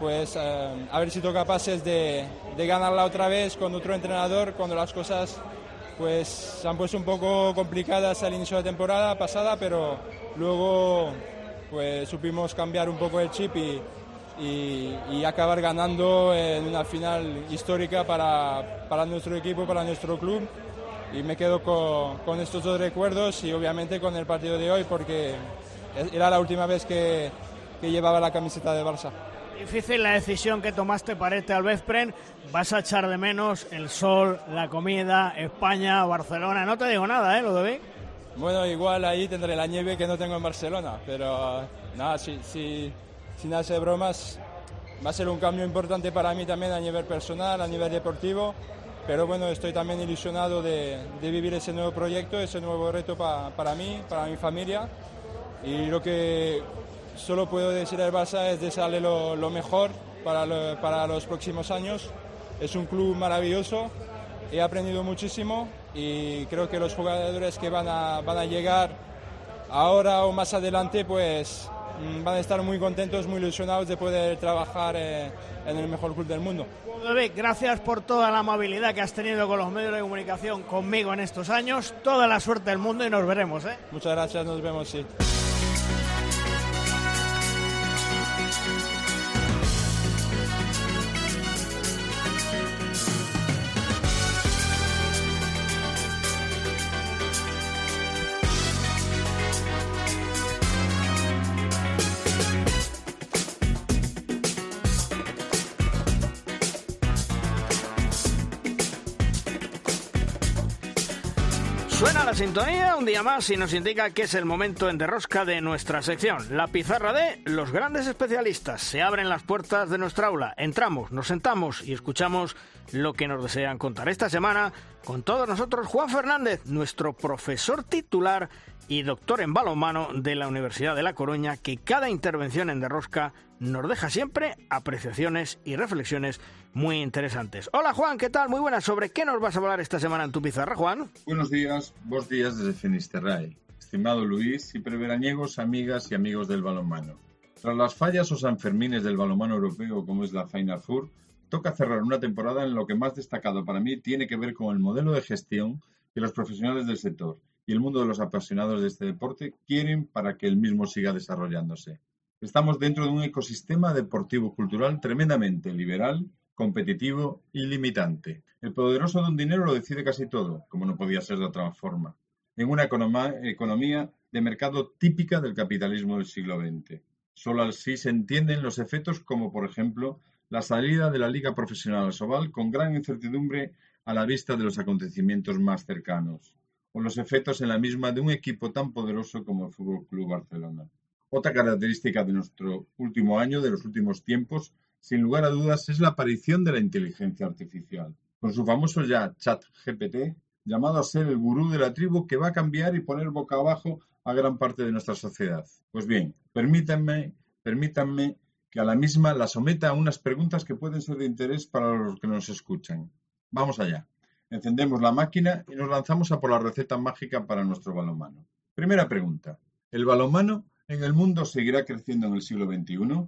pues eh, haber sido capaces de, de ganarla otra vez con otro entrenador cuando las cosas pues se han puesto un poco complicadas al inicio de la temporada pasada, pero luego pues supimos cambiar un poco el chip y, y, acabar ganando en una final histórica para, para, nuestro equipo, para nuestro club. Y me quedo con, con, estos dos recuerdos y obviamente con el partido de hoy porque era la última vez que, que llevaba la camiseta de Barça. Difícil la decisión que tomaste para irte al. Vas a echar de menos el sol, la comida, España, Barcelona. No te digo nada, ¿eh? De Bueno, igual ahí tendré la nieve que no tengo en Barcelona, pero nada, si, si, sin hacer bromas, va a ser un cambio importante para mí también a nivel personal, a nivel deportivo. Pero bueno, estoy también ilusionado de, de vivir ese nuevo proyecto, ese nuevo reto para mí, para mi familia. Y lo que solo puedo decir al Barça es desearle lo, lo mejor para, para los próximos años. Es un club maravilloso, he aprendido muchísimo y creo que los jugadores que van a, van a llegar ahora o más adelante pues mm, van a estar muy contentos, muy ilusionados de poder trabajar eh, en el mejor club del mundo. Gracias por toda la amabilidad que has tenido con los medios de comunicación conmigo en estos años. Toda la suerte del mundo y nos veremos. ¿eh? Muchas gracias, nos vemos, sí. Sintonía un día más y nos indica que es el momento en derrosca de nuestra sección. La pizarra de los grandes especialistas. Se abren las puertas de nuestra aula. Entramos, nos sentamos y escuchamos lo que nos desean contar. Esta semana, con todos nosotros, Juan Fernández, nuestro profesor titular y doctor en balonmano de la Universidad de La Coruña, que cada intervención en Derrosca nos deja siempre apreciaciones y reflexiones muy interesantes. Hola Juan, ¿qué tal? Muy buenas. ¿Sobre qué nos vas a hablar esta semana en tu pizarra, Juan? Buenos días, vos días desde Finisterrae. Estimado Luis y preveraniegos, amigas y amigos del balonmano. Tras las fallas o sanfermines del balonmano europeo como es la Final Four, toca cerrar una temporada en lo que más destacado para mí tiene que ver con el modelo de gestión que los profesionales del sector y el mundo de los apasionados de este deporte quieren para que el mismo siga desarrollándose. Estamos dentro de un ecosistema deportivo-cultural tremendamente liberal, competitivo y limitante. El poderoso de un dinero lo decide casi todo, como no podía ser de otra forma, en una economía de mercado típica del capitalismo del siglo XX. Solo así se entienden los efectos como, por ejemplo, la salida de la Liga Profesional Sobal con gran incertidumbre a la vista de los acontecimientos más cercanos o los efectos en la misma de un equipo tan poderoso como el Fútbol Club Barcelona. Otra característica de nuestro último año, de los últimos tiempos, sin lugar a dudas, es la aparición de la inteligencia artificial, con su famoso ya chat GPT, llamado a ser el gurú de la tribu que va a cambiar y poner boca abajo a gran parte de nuestra sociedad. Pues bien, permítanme, permítanme que a la misma la someta a unas preguntas que pueden ser de interés para los que nos escuchan. Vamos allá. Encendemos la máquina y nos lanzamos a por la receta mágica para nuestro balonmano. Primera pregunta. ¿El balonmano en el mundo seguirá creciendo en el siglo XXI?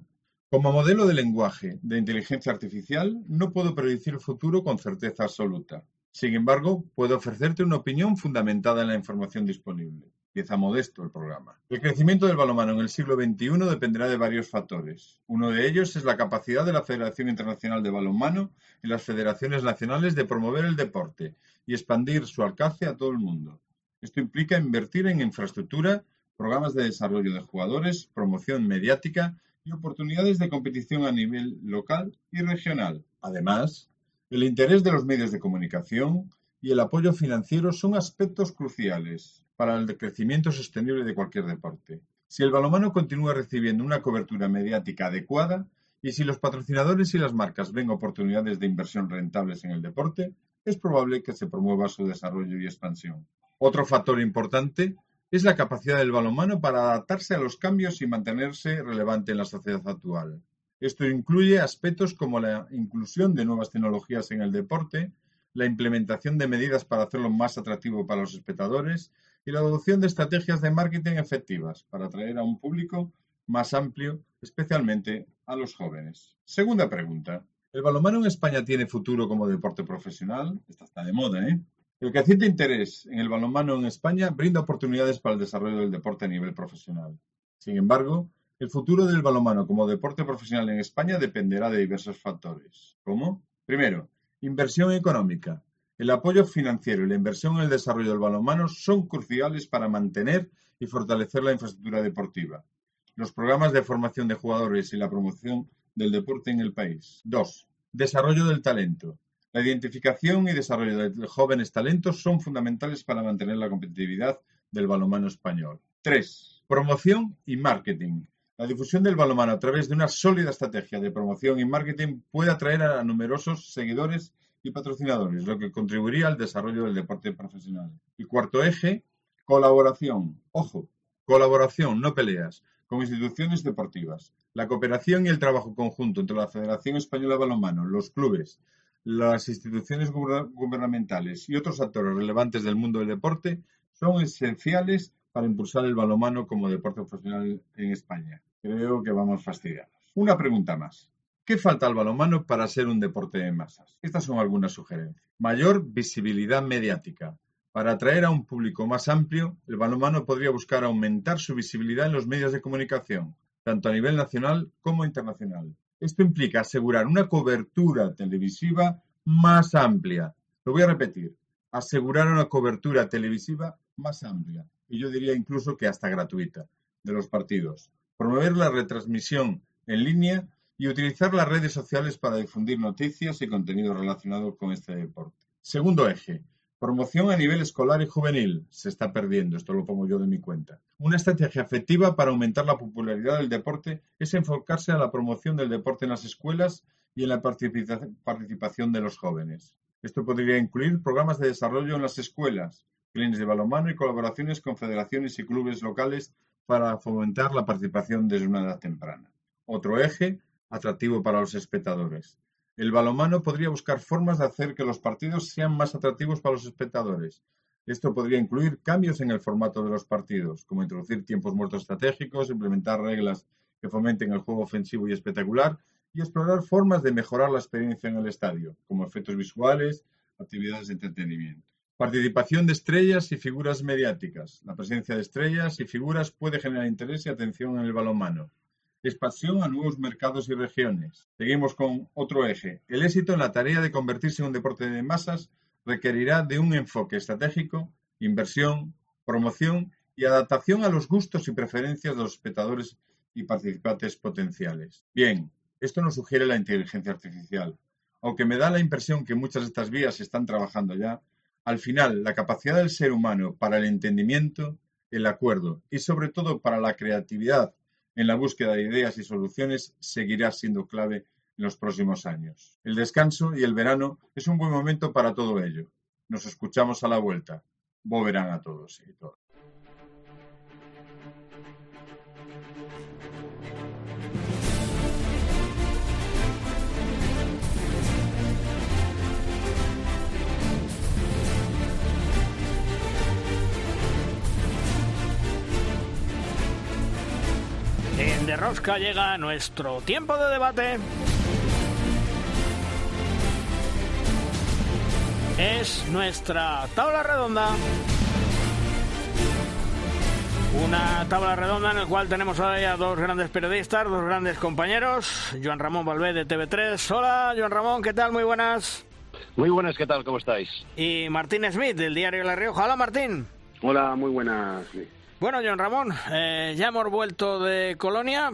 Como modelo de lenguaje de inteligencia artificial, no puedo predecir el futuro con certeza absoluta. Sin embargo, puedo ofrecerte una opinión fundamentada en la información disponible. Empieza modesto el programa. El crecimiento del balonmano en el siglo XXI dependerá de varios factores. Uno de ellos es la capacidad de la Federación Internacional de Balonmano y las federaciones nacionales de promover el deporte y expandir su alcance a todo el mundo. Esto implica invertir en infraestructura, programas de desarrollo de jugadores, promoción mediática y oportunidades de competición a nivel local y regional. Además, el interés de los medios de comunicación y el apoyo financiero son aspectos cruciales para el crecimiento sostenible de cualquier deporte. Si el balonmano continúa recibiendo una cobertura mediática adecuada y si los patrocinadores y las marcas ven oportunidades de inversión rentables en el deporte, es probable que se promueva su desarrollo y expansión. Otro factor importante es la capacidad del balonmano para adaptarse a los cambios y mantenerse relevante en la sociedad actual. Esto incluye aspectos como la inclusión de nuevas tecnologías en el deporte, la implementación de medidas para hacerlo más atractivo para los espectadores y la adopción de estrategias de marketing efectivas para atraer a un público más amplio, especialmente a los jóvenes. Segunda pregunta. ¿El balonmano en España tiene futuro como deporte profesional? Esta está de moda, ¿eh? El creciente interés en el balonmano en España brinda oportunidades para el desarrollo del deporte a nivel profesional. Sin embargo, El futuro del balonmano como deporte profesional en España dependerá de diversos factores. ¿Cómo? Primero, inversión económica. El apoyo financiero y la inversión en el desarrollo del balonmano son cruciales para mantener y fortalecer la infraestructura deportiva, los programas de formación de jugadores y la promoción del deporte en el país. Dos, desarrollo del talento. La identificación y desarrollo de jóvenes talentos son fundamentales para mantener la competitividad del balonmano español. Tres, promoción y marketing. La difusión del balonmano a través de una sólida estrategia de promoción y marketing puede atraer a numerosos seguidores y patrocinadores, lo que contribuiría al desarrollo del deporte profesional. Y cuarto eje, colaboración. Ojo, colaboración, no peleas, con instituciones deportivas. La cooperación y el trabajo conjunto entre la Federación Española de Balonmano, los clubes, las instituciones gubernamentales y otros actores relevantes del mundo del deporte son esenciales para impulsar el balonmano como deporte profesional en España. Creo que vamos fastidiados. Una pregunta más. ¿Qué falta al balonmano para ser un deporte de masas? Estas son algunas sugerencias. Mayor visibilidad mediática. Para atraer a un público más amplio, el balonmano podría buscar aumentar su visibilidad en los medios de comunicación, tanto a nivel nacional como internacional. Esto implica asegurar una cobertura televisiva más amplia. Lo voy a repetir. Asegurar una cobertura televisiva más amplia. Y yo diría incluso que hasta gratuita de los partidos. Promover la retransmisión en línea y utilizar las redes sociales para difundir noticias y contenido relacionado con este deporte. Segundo eje, promoción a nivel escolar y juvenil. Se está perdiendo, esto lo pongo yo de mi cuenta. Una estrategia efectiva para aumentar la popularidad del deporte es enfocarse a la promoción del deporte en las escuelas y en la participación de los jóvenes. Esto podría incluir programas de desarrollo en las escuelas, clientes de balonmano y colaboraciones con federaciones y clubes locales para fomentar la participación desde una edad temprana. Otro eje, atractivo para los espectadores. El balonmano podría buscar formas de hacer que los partidos sean más atractivos para los espectadores. Esto podría incluir cambios en el formato de los partidos, como introducir tiempos muertos estratégicos, implementar reglas que fomenten el juego ofensivo y espectacular y explorar formas de mejorar la experiencia en el estadio, como efectos visuales, actividades de entretenimiento. Participación de estrellas y figuras mediáticas. La presencia de estrellas y figuras puede generar interés y atención en el balonmano. Expansión a nuevos mercados y regiones. Seguimos con otro eje. El éxito en la tarea de convertirse en un deporte de masas requerirá de un enfoque estratégico, inversión, promoción y adaptación a los gustos y preferencias de los espectadores y participantes potenciales. Bien, esto nos sugiere la inteligencia artificial. Aunque me da la impresión que muchas de estas vías están trabajando ya, al final la capacidad del ser humano para el entendimiento, el acuerdo y sobre todo para la creatividad en la búsqueda de ideas y soluciones seguirá siendo clave en los próximos años. El descanso y el verano es un buen momento para todo ello. Nos escuchamos a la vuelta. Boverán a todos y todas. De Rosca llega nuestro tiempo de debate. Es nuestra tabla redonda. Una tabla redonda en la cual tenemos hoy a dos grandes periodistas, dos grandes compañeros. Joan Ramón Valvé de TV3. Hola, Joan Ramón, ¿qué tal? Muy buenas. Muy buenas, ¿qué tal? ¿Cómo estáis? Y Martín Smith, del diario La Rioja. Hola, Martín. Hola, muy buenas. Bueno, John Ramón, eh, ya hemos vuelto de Colonia,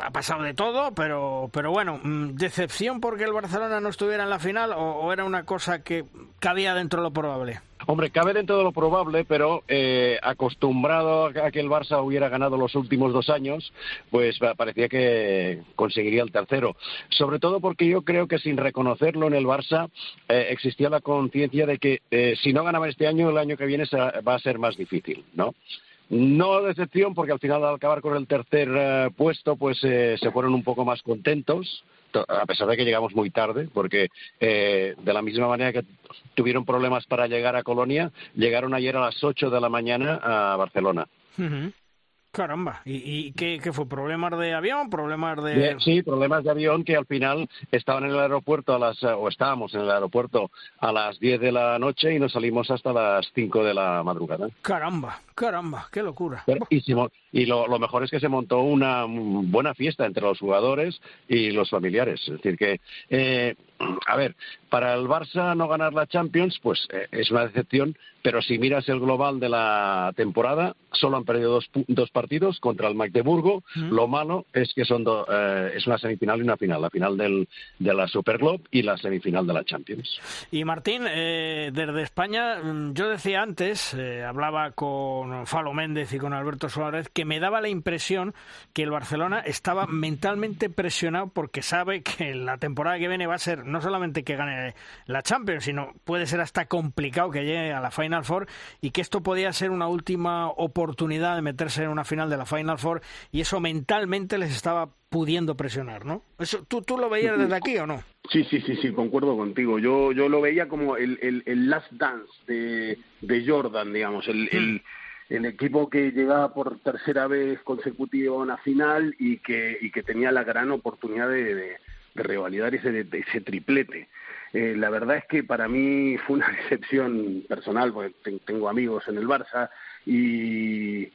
ha pasado de todo, pero, pero bueno, mm, ¿decepción porque el Barcelona no estuviera en la final o, era una cosa que cabía dentro de lo probable? Hombre, cabe dentro de lo probable, pero eh, acostumbrado a que el Barça hubiera ganado los últimos dos años, pues parecía que conseguiría el tercero. Sobre todo porque yo creo que sin reconocerlo en el Barça eh, existía la conciencia de que si no ganaba este año, el año que viene va a ser más difícil, ¿no? No decepción, porque al final al acabar con el tercer eh, puesto, pues eh, se fueron un poco más contentos, a pesar de que llegamos muy tarde, porque eh, de la misma manera que tuvieron problemas para llegar a Colonia, llegaron ayer a las 8 de la mañana a Barcelona. Caramba, ¿y, qué, fue? ¿Problemas de avión? ¿Problemas de...? Sí, problemas de avión que al final estaban en el aeropuerto a las, o estábamos en el aeropuerto a las 10 de la noche y nos salimos hasta las 5 de la madrugada. Caramba, caramba, qué locura. y lo, lo, mejor es que se montó una buena fiesta entre los jugadores y los familiares. Es decir, que eh, a ver, para el Barça no ganar la Champions, pues eh, es una decepción, pero si miras el global de la temporada, solo han perdido dos, dos partidos contra el Magdeburgo. Lo malo es que son eh, es una semifinal y una final, la final del, de la Super Globe y la semifinal de la Champions. Y Martín, eh, desde España, mm, yo decía antes, hablaba con Falo Méndez y con Alberto Suárez, que me daba la impresión que el Barcelona estaba mentalmente presionado porque sabe que la temporada que viene va a ser no solamente que gane la Champions, sino puede ser hasta complicado que llegue a la Final Four y que esto podía ser una última oportunidad de meterse en una final de la Final Four y eso mentalmente les estaba pudiendo presionar, ¿no? Eso, ¿tú, ¿Tú lo veías desde aquí o no? Sí, sí, sí, sí, concuerdo contigo. Yo, yo lo veía como el, el, el last dance de, de Jordan, digamos, el, el, mm. el, equipo que llegaba por tercera vez consecutiva a una final y que, y que tenía la gran oportunidad de de revalidar ese, ese triplete. Eh, la verdad es que para mí fue una decepción personal, porque tengo amigos en el Barça, y,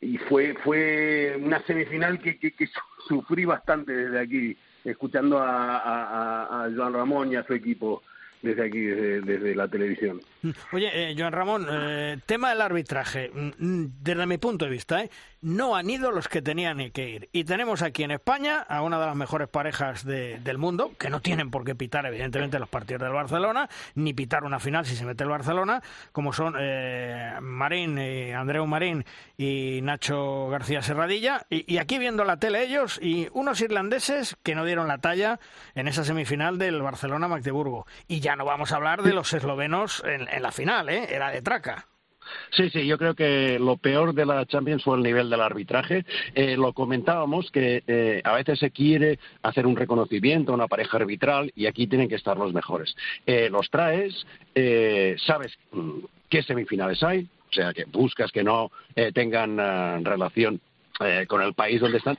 y fue, fue una semifinal que, sufrí bastante desde aquí, escuchando a, a Joan Ramón y a su equipo desde aquí, desde, la televisión. Oye, eh, Joan Ramón, eh, tema del arbitraje. Mm, mm, desde mi punto de vista, ¿eh? no han ido los que tenían que ir. Y tenemos aquí en España a una de las mejores parejas del mundo, que no tienen por qué pitar, evidentemente, los partidos del Barcelona, ni pitar una final si se mete el Barcelona, como son eh, Marín, y Andreu Marín y Nacho García Serradilla. Y, y aquí viendo la tele ellos y unos irlandeses que no dieron la talla en esa semifinal del Barcelona-Magdeburgo. Y ya no vamos a hablar de los eslovenos en, la final, ¿eh? Era de traca. Sí, sí, yo creo que lo peor de la Champions fue el nivel del arbitraje. Eh, lo comentábamos que eh, a veces se quiere hacer un reconocimiento a una pareja arbitral y aquí tienen que estar los mejores. Eh, los traes, sabes mm, qué semifinales hay, o sea, que buscas que no tengan relación eh, con el país donde están.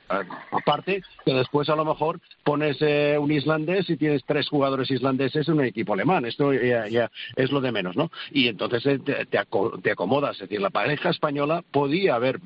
Aparte, que después a lo mejor pones eh, un islandés y tienes tres jugadores islandeses en un equipo alemán. Esto ya, es lo de menos, ¿no? Y entonces eh, te, acomodas. Es decir, la pareja española podía haber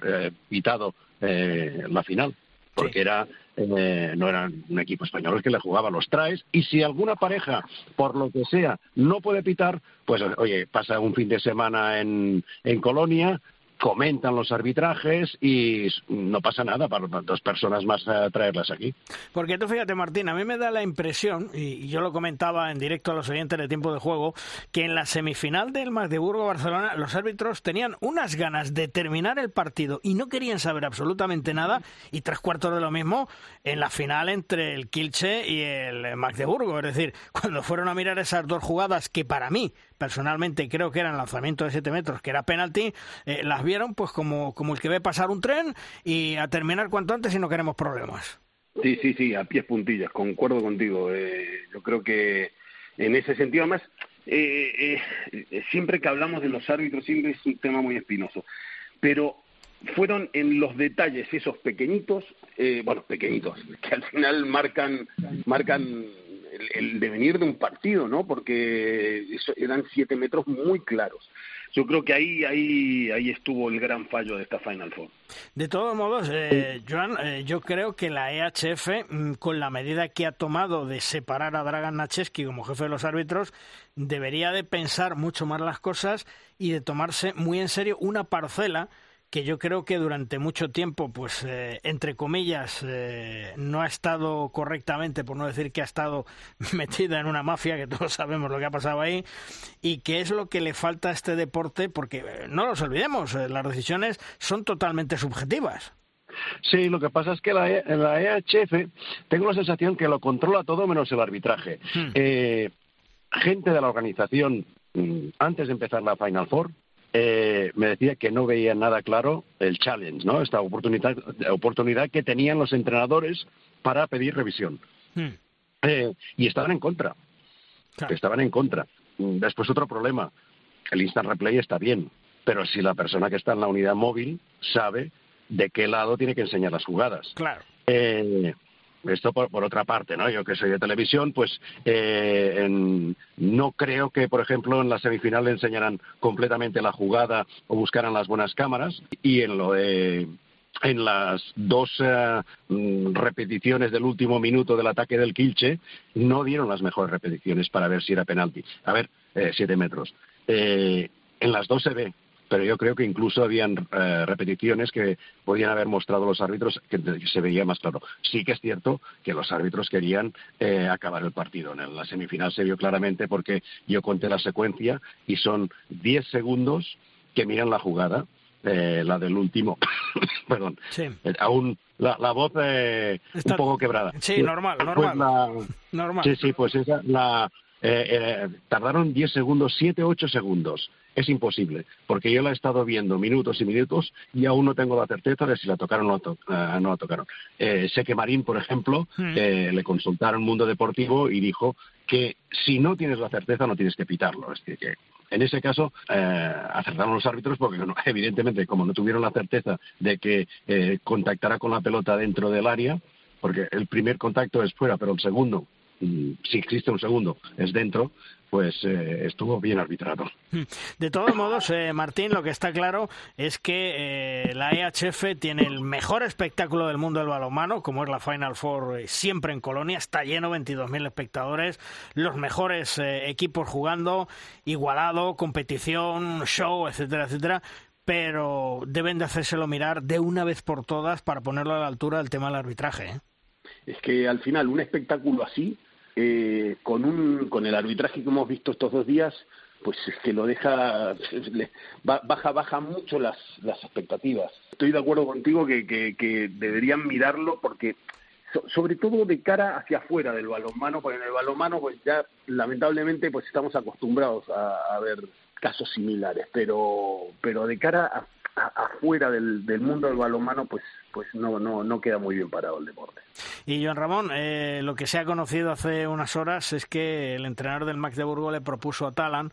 quitado la final, porque era no era un equipo español el que le jugaba, los traes, y si alguna pareja, por lo que sea, no puede pitar, pues oye, pasa un fin de semana en, en Colonia, comentan los arbitrajes y no pasa nada para dos personas más a traerlas aquí. Porque tú fíjate, Martín, a mí me da la impresión, y yo lo comentaba en directo a los oyentes de tiempo de juego, que en la semifinal del Magdeburgo-Barcelona los árbitros tenían unas ganas de terminar el partido y no querían saber absolutamente nada, y tres cuartos de lo mismo en la final entre el Kilche y el Magdeburgo. Es decir, cuando fueron a mirar esas dos jugadas que para mí personalmente creo que eran lanzamiento de 7 metros, que era penalti, eh, las vieron pues como, como el que ve pasar un tren y a terminar cuanto antes si no queremos problemas. Sí, sí, sí, a pies puntillas, concuerdo contigo. Eh, yo creo que en ese sentido, además, eh, siempre que hablamos de los árbitros, siempre es un tema muy espinoso. Pero fueron en los detalles esos pequeñitos, bueno, pequeñitos, que al final marcan, marcan el, devenir de un partido, ¿no? Porque eso, eran siete metros muy claros. Yo creo que ahí, ahí, ahí estuvo el gran fallo de esta Final Four. De todos modos, eh, Joan, eh, yo creo que la EHF, mm, con la medida que ha tomado de separar a Dragan Nacheski como jefe de los árbitros, debería de pensar mucho más las cosas y de tomarse muy en serio una parcela que yo creo que durante mucho tiempo, pues, eh, entre comillas, eh, no ha estado correctamente, por no decir que ha estado metida en una mafia, que todos sabemos lo que ha pasado ahí, y que es lo que le falta a este deporte, porque eh, no nos olvidemos, las decisiones son totalmente subjetivas. Sí, lo que pasa es que la, e, la EHF tengo la sensación que lo controla todo menos el arbitraje. Hmm. gente de la organización, mm, antes de empezar la Final Four, eh, me decía que no veía nada claro el challenge, ¿no? Esta oportunidad, oportunidad que tenían los entrenadores para pedir revisión. Hmm. Eh, y estaban en contra. Estaban en contra. Después otro problema. El instant replay está bien, pero si la persona que está en la unidad móvil sabe de qué lado tiene que enseñar las jugadas. Claro. Eh, esto por, por, otra parte, ¿no? Yo que soy de televisión, pues eh, en, no creo que, por ejemplo, en la semifinal le enseñaran completamente la jugada o buscaran las buenas cámaras. Y en lo de en las dos uh, repeticiones del último minuto del ataque del Kilche no dieron las mejores repeticiones para ver si era penalti. A ver, eh, siete metros. Eh, en las dos se ve, pero yo creo que incluso habían eh, repeticiones que podían haber mostrado los árbitros que se veía más claro. Sí que es cierto que los árbitros querían eh, acabar el partido. En la semifinal se vio claramente porque yo conté la secuencia y son diez segundos que miran la jugada. Eh, la del último, perdón, sí. aún la, la voz eh, Está... un poco quebrada. Sí, normal, normal. Pues la... normal. Sí, sí, pues esa, la, eh, eh, tardaron 10 segundos, 7, 8 segundos. Es imposible, porque yo la he estado viendo minutos y minutos y aún no tengo la certeza de si la tocaron o no, to uh, no la tocaron. Eh, sé que Marín, por ejemplo, mm. le consultaron Mundo Deportivo y dijo que si no tienes la certeza no tienes que pitarlo. Es decir, que en ese caso, eh, acertaron los árbitros porque, no, evidentemente, como no tuvieron la certeza de que eh, contactara con la pelota dentro del área, porque el primer contacto es fuera, pero el segundo si existe un segundo, es dentro, pues eh, estuvo bien arbitrado. De todos modos, eh, Martín, lo que está claro es que eh, la EHF tiene el mejor espectáculo del mundo del balonmano, como es la Final Four siempre en Colonia, está lleno, 22.000 espectadores, los mejores equipos jugando, igualado, competición, show, etcétera, etcétera, pero deben de hacérselo mirar de una vez por todas para ponerlo a la altura del tema del arbitraje. Es que al final un espectáculo así eh, con, un, con el arbitraje que hemos visto estos dos días, pues es que lo deja, baja, baja mucho las, las expectativas. Estoy de acuerdo contigo que, que, que deberían mirarlo porque sobre todo de cara hacia afuera del balonmano, porque en el balonmano pues ya lamentablemente pues estamos acostumbrados a, a ver casos similares, pero pero de cara a, a, afuera del, del mundo del balonmano pues pues no, no, no queda muy bien parado el deporte. Y Joan Ramón, eh, lo que se ha conocido hace unas horas es que el entrenador del Magdeburgo le propuso a Talan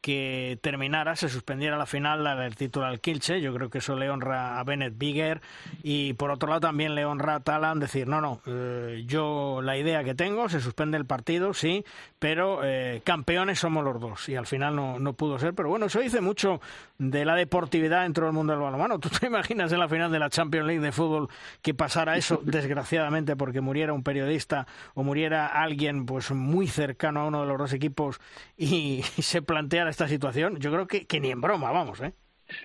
que terminara, se suspendiera la final la del título al Kilche. Yo creo que eso le honra a Bennett Bigger y por otro lado también le honra a Talan decir, no, no, eh, yo la idea que tengo, se suspende el partido, sí, pero eh, campeones somos los dos y al final no, no pudo ser. Pero bueno, eso dice mucho de la deportividad dentro del mundo del balonmano. ¿Tú te imaginas en la final de la Champions League de fútbol que pasara eso, desgraciadamente, porque muriera un periodista o muriera alguien pues muy cercano a uno de los dos equipos y, y se planteara esta situación, yo creo que, que ni en broma, vamos, ¿eh?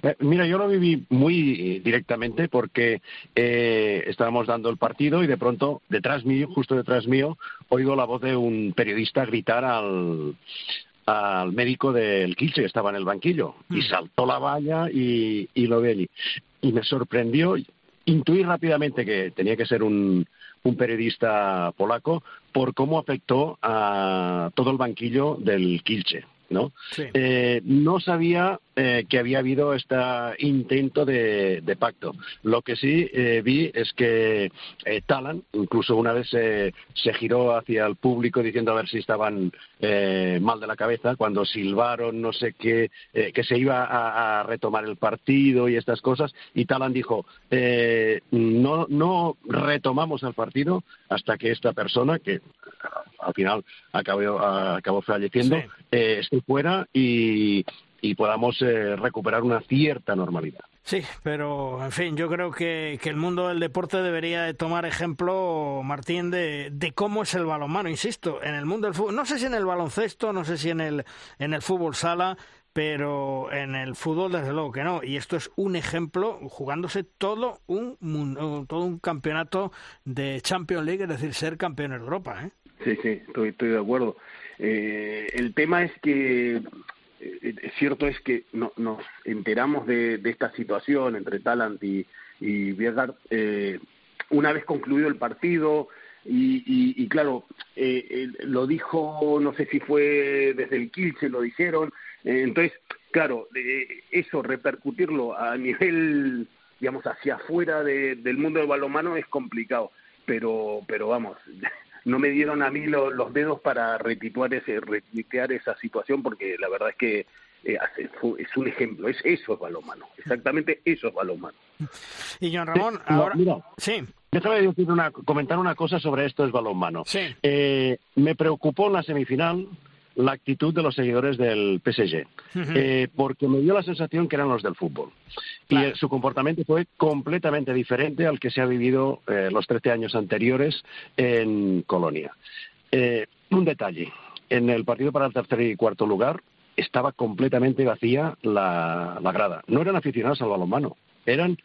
Eh, mira, yo lo viví muy directamente porque eh, estábamos dando el partido y de pronto, detrás mío, justo detrás mío, oigo la voz de un periodista gritar al, al médico del Kilche que estaba en el banquillo y Mm. saltó la valla y, y lo vi allí. Y me sorprendió, intuí rápidamente que tenía que ser un, un periodista polaco por cómo afectó a todo el banquillo del Kilche. ¿No? Sí. Eh, no sabía eh, que había habido este intento de, de pacto. Lo que sí eh, vi es que eh, Talan, incluso una vez se, se giró hacia el público diciendo a ver si estaban eh, mal de la cabeza, cuando silbaron no sé qué, eh, que se iba a, a, retomar el partido y estas cosas, y Talan dijo, eh, no, no retomamos el partido hasta que esta persona, que al final acabó, acabó falleciendo, Sí. eh, fuera y, y podamos eh, recuperar una cierta normalidad. Sí, pero en fin, yo creo que, que el mundo del deporte debería de tomar ejemplo, Martín, de, de cómo es el balonmano. Insisto, en el mundo del fútbol, no sé si en el baloncesto, no sé si en el, en el fútbol sala, pero en el fútbol desde luego que no. Y esto es un ejemplo jugándose todo un, todo un campeonato de Champions League, es decir, ser campeones de Europa. ¿eh? Sí, sí, estoy, estoy de acuerdo. Eh, el tema es que, eh, es cierto es que no, nos enteramos de, de esta situación entre Talant y, y eh, una vez concluido el partido, y, y, y claro, eh, eh, lo dijo, no sé si fue desde el Kilche, lo dijeron, eh, entonces, claro, eh, eso, repercutirlo a nivel, digamos, hacia afuera de- del mundo del balonmano es complicado, pero, pero vamos, no me dieron a mí lo- los dedos para retituar ese, retuitear esa situación porque la verdad es que eh, hace- fu- es un ejemplo, es eso es balonmano, exactamente eso es balonmano. Y John Ramón, ahora... sí. Déjame decir una, comentar una cosa sobre esto es balonmano. Sí. Eh, me preocupó en la semifinal la actitud de los seguidores del PSG, eh, porque me dio la sensación que eran los del fútbol. Y eh, su comportamiento fue completamente diferente al que se ha vivido eh, los 13 años anteriores en Colonia. un detalle, en el partido para el tercer y cuarto lugar estaba completamente vacía la, grada. No eran aficionados al balonmano, eran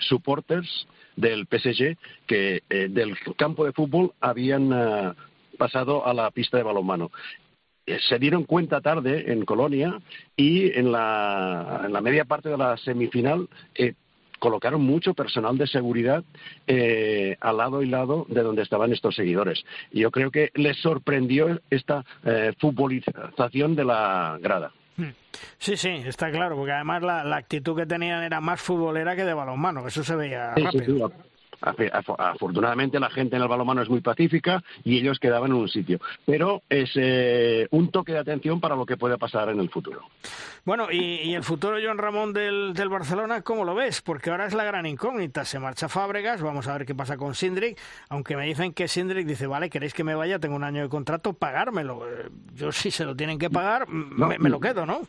supporters del PSG que del campo de fútbol habían pasado a la pista de balonmano. Eh, se dieron cuenta tarde en Colonia y en la, en la media parte de la semifinal eh, colocaron mucho personal de seguridad eh, al lado y lado de donde estaban estos seguidores. Y yo creo que les sorprendió esta eh, futbolización de la grada. Hmm. Sí, sí, está claro, porque además la, actitud que tenían era más futbolera que de balonmano, eso se veía rápido. Afortunadamente la gente en el balonmano es muy pacífica y ellos quedaban en un sitio. Pero es eh, un toque de atención para lo que puede pasar en el futuro. Bueno, y, el futuro John Ramón del, del, Barcelona, ¿cómo lo ves? Porque ahora es la gran incógnita. Se marcha Fábregas, vamos a ver qué pasa con Sindrick. Aunque me dicen que Sindrick dice, vale, queréis que me vaya, tengo un año de contrato, pagármelo. Eh, yo si se lo tienen que pagar, me, lo quedo, ¿no?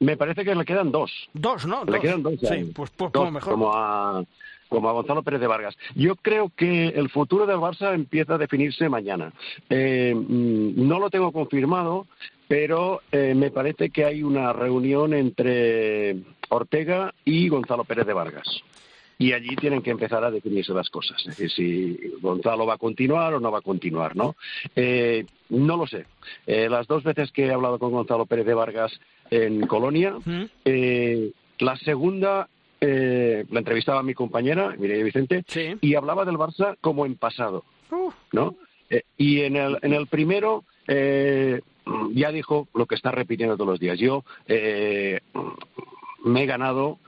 Me parece que le quedan dos. Dos, ¿no? Le quedan dos. Sí, pues, pues, pues mejor. Como a como a Gonzalo Pérez de Vargas. Yo creo que el futuro del Barça empieza a definirse mañana. Eh, mm, no lo tengo confirmado, pero eh, me parece que hay una reunión entre Ortega y Gonzalo Pérez de Vargas. Y allí tienen que empezar a definirse las cosas. Es decir, si Gonzalo va a continuar o no va a continuar, ¿no? Eh, no lo sé. las dos veces que he hablado con Gonzalo Pérez de Vargas en Colonia, la segunda eh, la entrevistaba a mi compañera, Mireia Vicente, y hablaba del Barça como en pasado, ¿no? Eh, y en el, en el primero eh, ya dijo lo que está repitiendo todos los días. Yo eh, me he ganado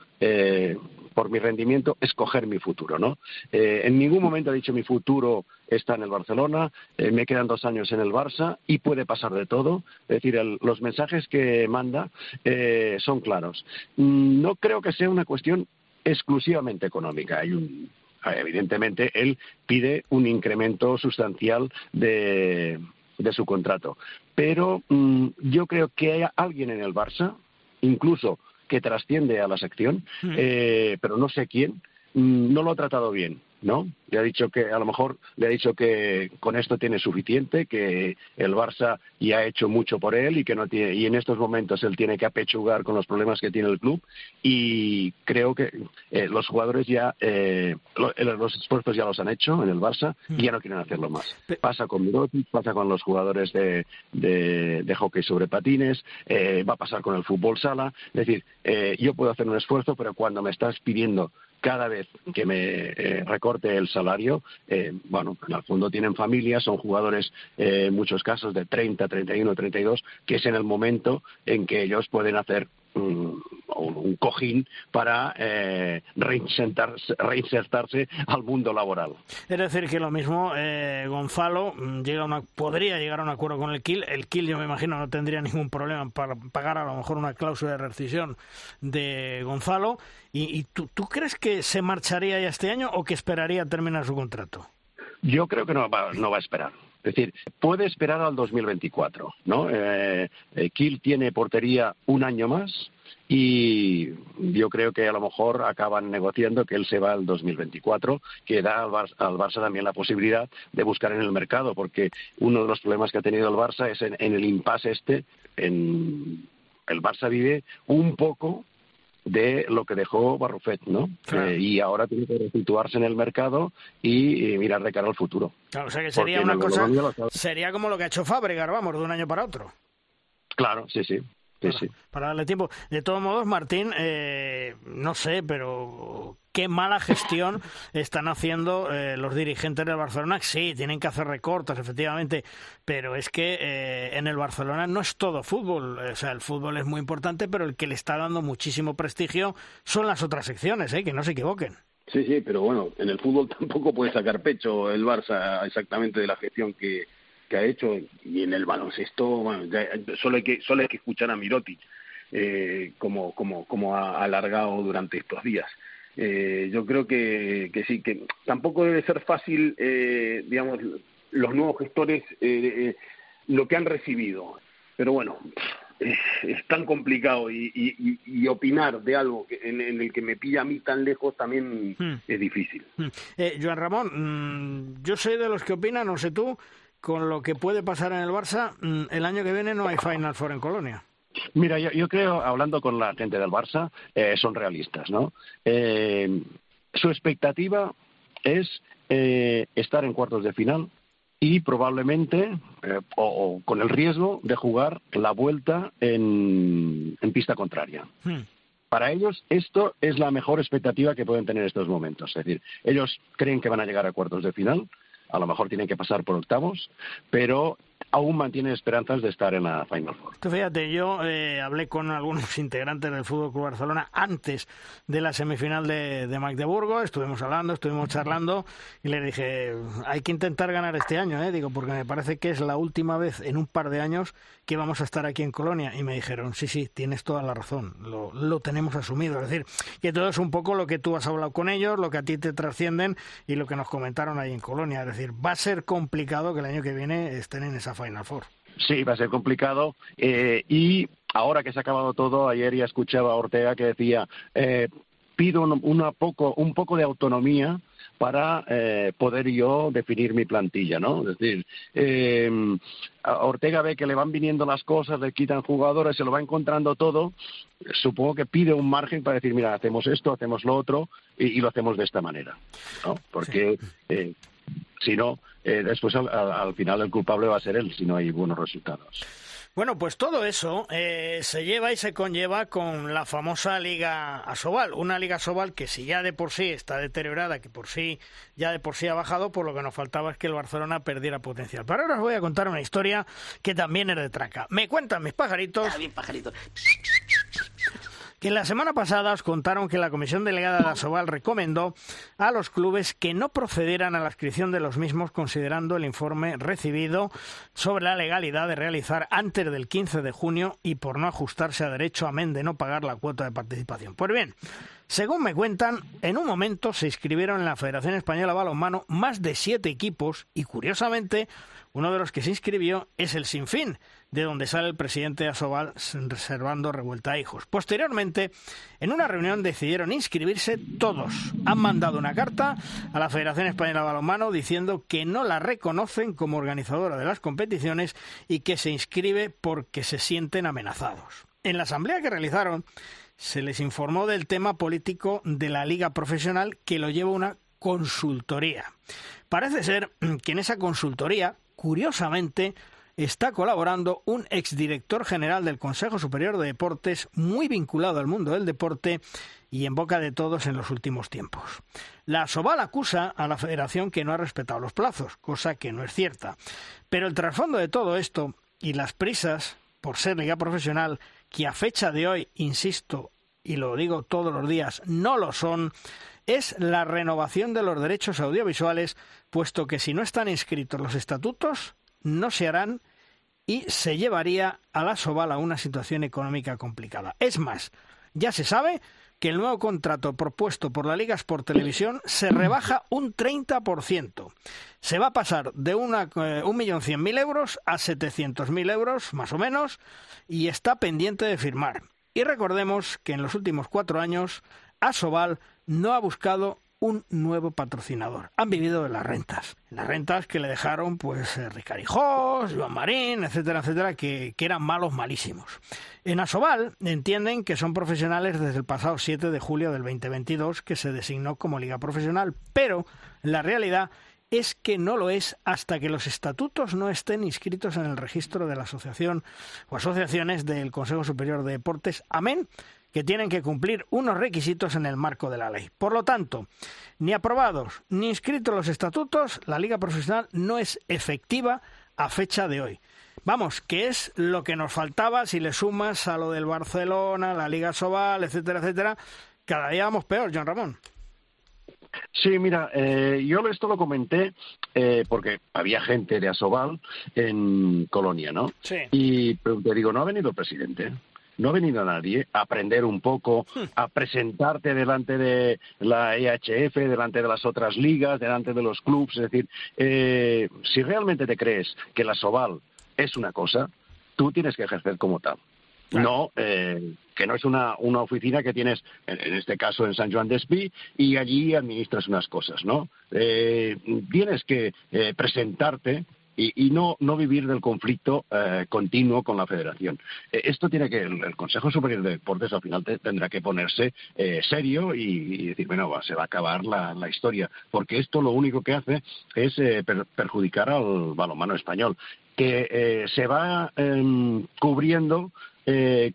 por mi rendimiento escoger mi futuro, ¿no? en ningún momento ha dicho mi futuro está en el Barcelona, me quedan dos años en el Barça y puede pasar de todo. Es decir, los mensajes que manda son claros. Mm, no creo que sea una cuestión exclusivamente económica. Hay un, evidentemente, él pide un incremento sustancial de, de su contrato. Pero mm, yo creo que hay alguien en el Barça, incluso que trasciende a la sección, mm. eh, pero no sé quién, mm, no lo ha tratado bien. ¿No? Le ha dicho que a lo mejor le ha dicho que con esto tiene suficiente, que el Barça ya ha hecho mucho por él y que no tiene y en estos momentos él tiene que apechugar con los problemas que tiene el club y creo que eh, los jugadores ya eh, eh, los esfuerzos ya los han hecho en el Barça y ya no quieren hacerlo más. Pasa con Mirotic, pasa con los jugadores de, de, hockey sobre patines, va a pasar con el fútbol sala. Es decir, yo puedo hacer un esfuerzo, pero cuando me estás pidiendo cada vez que me eh, el salario, eh, bueno, en el fondo tienen familias, son jugadores eh, en muchos casos de 30, 31, 32, que es en el momento en que ellos pueden hacer un, cojín para reinsertarse, al mundo laboral. Es decir, que lo mismo Gonzalo mm, llega una, podría llegar a un acuerdo con el Kiel. El Kiel, yo me imagino, no tendría ningún problema para pagar a lo mejor una cláusula de rescisión de Gonzalo ¿Y, tú, crees que se marcharía ya este año o que esperaría terminar su contrato? Yo creo que no va, no va a esperar. Es decir, puede esperar al 2024, ¿no? Eh, eh, Kiel tiene portería un año más y yo creo que a lo mejor acaban negociando que él se va al 2024, que da al Barça, al Barça también la posibilidad de buscar en el mercado, porque uno de los problemas que ha tenido el Barça es en, el impasse este, en, el Barça vive un poco de lo que dejó Barrufet, ¿no? Eh, y ahora tiene que resituarse en el mercado y, mirar de cara al futuro. Claro, o sea que sería una cosa, sería como lo que ha hecho Fábregas, vamos, de un año para otro. Claro, sí, sí. Para, darle tiempo. De todos modos, Martín, eh, no sé, pero qué mala gestión están haciendo eh, los dirigentes del Barcelona. Sí, tienen que hacer recortes, efectivamente, pero es que eh, en el Barcelona no es todo fútbol. O sea, el fútbol es muy importante, pero el que le está dando muchísimo prestigio son las otras secciones, ¿eh? que no se equivoquen. Sí, sí, pero bueno, en el fútbol tampoco puede sacar pecho el Barça exactamente de la gestión que, que ha hecho y en el baloncesto, bueno, solo hay que solo hay que escuchar a Mirotic eh, como como como ha alargado durante estos días. Eh, yo creo que, que sí, que tampoco debe ser fácil, eh, digamos, los nuevos gestores eh, lo que han recibido. Pero bueno, es, tan complicado y, opinar de algo en, el que me pilla a mí tan lejos también hmm. es difícil. Hmm. Eh, Joan Ramón, mm, yo sé de los que opinan, no sé tú, con lo que puede pasar en el Barça, mm, el año que viene no hay Final Four en Colonia. Mira, yo, creo, hablando con la gente del Barça, eh, son realistas, ¿no? Eh, su expectativa es estar en cuartos de final y probablemente eh, o, con el riesgo de jugar la vuelta en, pista contraria. Hmm. Para ellos esto es la mejor expectativa que pueden tener en estos momentos. Es decir, ellos creen que van a llegar a cuartos de final, a lo mejor tienen que pasar por octavos, pero aún mantiene esperanzas de estar en la Final Four. fíjate, yo eh, hablé con algunos integrantes del Fútbol Club Barcelona antes de la semifinal de, de Magdeburgo, estuvimos hablando, estuvimos charlando y le dije, hay que intentar ganar este año, ¿eh? digo, porque me parece que es la última vez en un par de años que vamos a estar aquí en Colonia. Y me dijeron, sí, sí, tienes toda la razón, lo, lo tenemos asumido. Es decir, que todo es un poco lo que tú has hablado con ellos, lo que a ti te trascienden y lo que nos comentaron ahí en Colonia. Es decir, va a ser complicado que el año que viene estén en esa Final Four. Sí, va a ser complicado. Eh, y ahora que se ha acabado todo, ayer ya escuchaba a Ortega que decía, eh, pido una poco, un poco de autonomía para eh, poder yo definir mi plantilla, ¿no? Es decir, eh, Ortega ve que le van viniendo las cosas, le quitan jugadores, se lo va encontrando todo. Supongo que pide un margen para decir, mira, hacemos esto, hacemos lo otro y, lo hacemos de esta manera, ¿no? Porque eh, si no, eh, después al, final el culpable va a ser él si no hay buenos resultados. Bueno, pues todo eso eh, se lleva y se conlleva con la famosa Liga Asobal, una Liga Asobal que si ya de por sí está deteriorada, que por sí ya de por sí ha bajado, por lo que nos faltaba es que el Barcelona perdiera potencial. Pero ahora os voy a contar una historia que también es de traca. Me cuentan mis pajaritos. Ah, bien, pajaritos que la semana pasada os contaron que la Comisión Delegada de Asobal recomendó a los clubes que no procedieran a la inscripción de los mismos considerando el informe recibido sobre la legalidad de realizar antes del 15 de junio y por no ajustarse a derecho amén de no pagar la cuota de participación. Pues bien, según me cuentan, en un momento se inscribieron en la Federación Española Balonmano más de siete equipos y curiosamente uno de los que se inscribió es el Sinfín, de donde sale el presidente de Asobal reservando revuelta a hijos. Posteriormente, en una reunión decidieron inscribirse todos. Han mandado una carta a la Federación Española de Balonmano diciendo que no la reconocen como organizadora de las competiciones y que se inscribe porque se sienten amenazados. En la asamblea que realizaron, se les informó del tema político de la liga profesional que lo lleva una consultoría. Parece ser que en esa consultoría, curiosamente, está colaborando un exdirector general del Consejo Superior de Deportes muy vinculado al mundo del deporte y en boca de todos en los últimos tiempos. La Soval acusa a la federación que no ha respetado los plazos, cosa que no es cierta. Pero el trasfondo de todo esto y las prisas por ser liga profesional, que a fecha de hoy, insisto, y lo digo todos los días, no lo son, es la renovación de los derechos audiovisuales, puesto que si no están inscritos los estatutos, no se harán y se llevaría a la Soval a una situación económica complicada. Es más, ya se sabe que el nuevo contrato propuesto por la Liga Sport Televisión se rebaja un 30%. Se va a pasar de una, eh, un millón cien mil euros a setecientos mil euros, más o menos, y está pendiente de firmar. Y recordemos que en los últimos cuatro años, Asobal no ha buscado un nuevo patrocinador. Han vivido de las rentas. Las rentas que le dejaron, pues, eh, Ricarijos, Joan Marín, etcétera, etcétera, que, que, eran malos, malísimos. En Asobal entienden que son profesionales desde el pasado 7 de julio del 2022, que se designó como liga profesional, pero la realidad es que no lo es hasta que los estatutos no estén inscritos en el registro de la asociación o asociaciones del Consejo Superior de Deportes, amén que tienen que cumplir unos requisitos en el marco de la ley. Por lo tanto, ni aprobados ni inscritos los estatutos, la liga profesional no es efectiva a fecha de hoy. Vamos, que es lo que nos faltaba si le sumas a lo del Barcelona, la Liga Sobal, etcétera, etcétera. Cada día vamos peor, John Ramón. Sí, mira, eh, yo esto lo comenté eh, porque había gente de Asobal en Colonia, ¿no? Sí. Y te digo, no ha venido el presidente. No ha venido nadie a aprender un poco, a presentarte delante de la EHF, delante de las otras ligas, delante de los clubes. Es decir, eh, si realmente te crees que la Soval es una cosa, tú tienes que ejercer como tal. No, eh, que no es una, una oficina que tienes, en, este caso en San Juan de Espí, y allí administras unas cosas, ¿no? Eh, tienes que eh, presentarte y, no, no vivir del conflicto eh, continuo con la federación. Eh, esto tiene que, el, Consejo Superior de Deportes al final tendrá que ponerse eh, serio y, decir, bueno, se va a acabar la, historia, porque esto lo único que hace es perjudicar al balonmano español, que se va em, cubriendo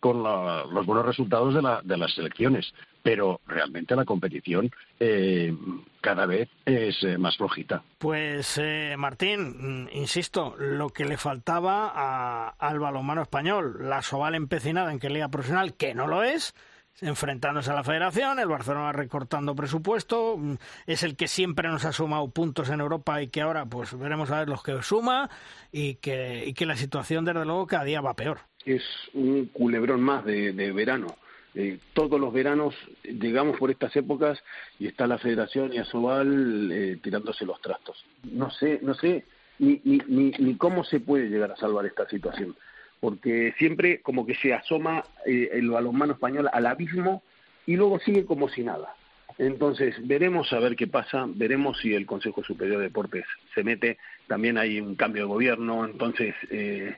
con los buenos resultados de, la, de las elecciones pero realmente la competición eh, cada vez es eh, más flojita. Pues eh, Martín, mm, insisto, lo que le faltaba al balonmano español, la Soval empecinada en que liga profesional, que no lo es, enfrentándose a la federación, el Barcelona recortando presupuesto, mm, es el que siempre nos ha sumado puntos en Europa y que ahora pues veremos a ver los que suma y que, y que la situación desde luego cada día va peor. Es un culebrón más de verano eh, todos los veranos llegamos por estas épocas y está la Federación y Asobal eh, tirándose los trastos. No sé, no sé ni, ni, ni, cómo se puede llegar a salvar esta situación, porque siempre como que se asoma eh, el balonmano español al abismo y luego sigue como si nada. Entonces, veremos a ver qué pasa, veremos si el Consejo Superior de Deportes se mete, también hay un cambio de gobierno, entonces eh,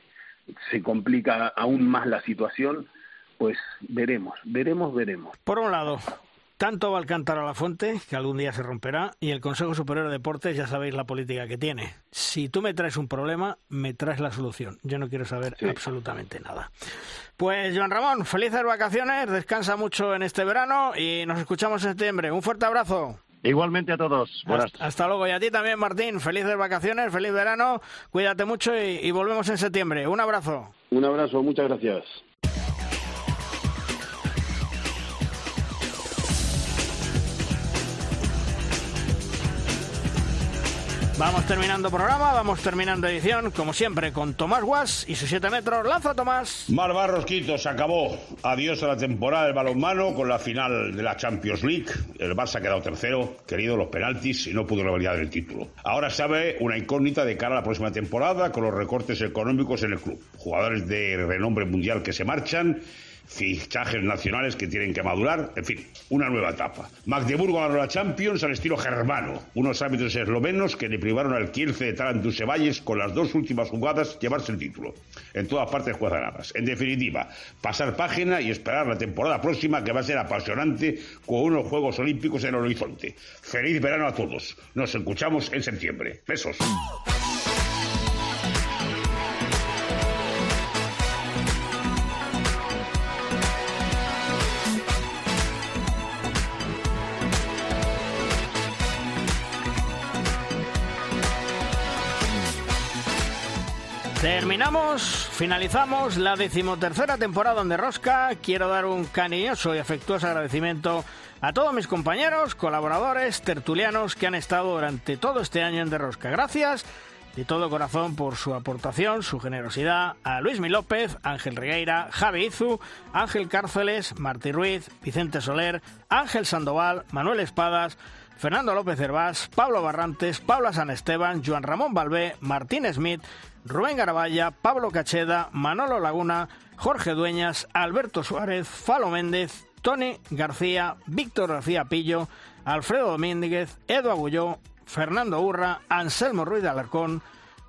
se complica aún más la situación pues veremos, veremos, veremos. Por un lado, tanto va a cantar a la fuente, que algún día se romperá, y el Consejo Superior de Deportes, ya sabéis la política que tiene. Si tú me traes un problema, me traes la solución. Yo no quiero saber absolutamente nada. Pues, Joan Ramón, felices vacaciones, descansa mucho en este verano y nos escuchamos en septiembre. Un fuerte abrazo. Igualmente a todos. Buenas. Hasta, luego. Y a ti también, Martín. Felices vacaciones, feliz verano. Cuídate mucho y volvemos en septiembre. Un abrazo. Un abrazo, muchas gracias. Vamos terminando programa, vamos terminando edición, como siempre, con Tomás Guas y sus 7 metros. ¡Lanza, Tomás! Mar Barros se acabó. Adiós a la temporada del balonmano con la final de la Champions League. El Barça ha quedado tercero, querido los penaltis y no pudo revalidar el título. Ahora sabe una incógnita de cara a la próxima temporada con los recortes económicos en el club. Jugadores de renombre mundial que se marchan fichajes nacionales que tienen que madurar, en fin, una nueva etapa. Magdeburgo ganó la Champions al estilo germano, unos árbitros eslovenos que le privaron al Kielce de Tarantus Valles con las dos últimas jugadas llevarse el título. En todas partes ganadas. En definitiva, pasar página y esperar la temporada próxima que va a ser apasionante con unos Juegos Olímpicos en el horizonte. Feliz verano a todos. Nos escuchamos en septiembre. Besos. Terminamos, finalizamos la decimotercera temporada de Rosca. Quiero dar un cariñoso y afectuoso agradecimiento a todos mis compañeros, colaboradores, tertulianos que han estado durante todo este año en De Rosca. Gracias de todo corazón por su aportación, su generosidad a Luis Mi López, Ángel Regueira, Javi Izu, Ángel Cárceles, Martí Ruiz, Vicente Soler, Ángel Sandoval, Manuel Espadas, Fernando López Hervás, Pablo Barrantes, Paula San Esteban, Joan Ramón Balbé, Martín Smith, Rubén Garabaya, Pablo Cacheda, Manolo Laguna, Jorge Dueñas, Alberto Suárez, Falo Méndez, Tony García, Víctor García Pillo, Alfredo Domínguez, Edu Agulló, Fernando Urra, Anselmo Ruiz de Alarcón,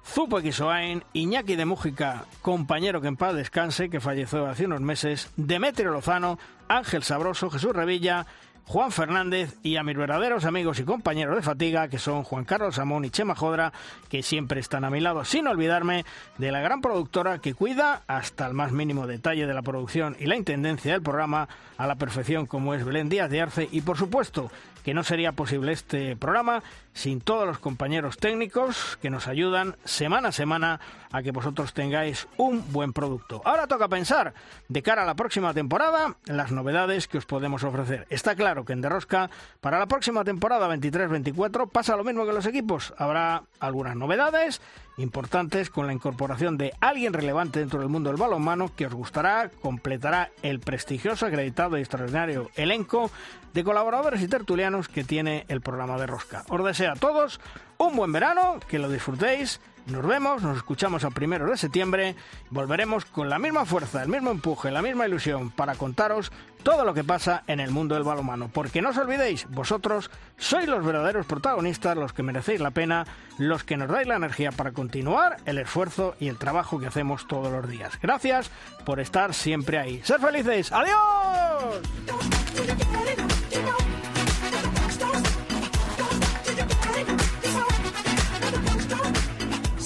Zupo Quisoain, Iñaki de Mújica, compañero que en paz descanse, que falleció hace unos meses, Demetrio Lozano, Ángel Sabroso, Jesús Revilla, Juan Fernández y a mis verdaderos amigos y compañeros de fatiga, que son Juan Carlos Samón y Chema Jodra, que siempre están a mi lado, sin olvidarme de la gran productora que cuida hasta el más mínimo detalle de la producción y la intendencia del programa a la perfección como es Belén Díaz de Arce y por supuesto que no sería posible este programa sin todos los compañeros técnicos que nos ayudan semana a semana a que vosotros tengáis un buen producto. Ahora toca pensar de cara a la próxima temporada las novedades que os podemos ofrecer. Está claro que en Derrosca, para la próxima temporada 23-24, pasa lo mismo que los equipos. Habrá algunas novedades importantes con la incorporación de alguien relevante dentro del mundo del balonmano que os gustará, completará el prestigioso, acreditado y extraordinario elenco de colaboradores y tertulianos que tiene el programa de Rosca. Os deseo a todos un buen verano, que lo disfrutéis nos vemos, nos escuchamos a primeros de septiembre. Volveremos con la misma fuerza, el mismo empuje, la misma ilusión para contaros todo lo que pasa en el mundo del balonmano. Porque no os olvidéis, vosotros sois los verdaderos protagonistas, los que merecéis la pena, los que nos dais la energía para continuar el esfuerzo y el trabajo que hacemos todos los días. Gracias por estar siempre ahí. ¡Ser felices! ¡Adiós!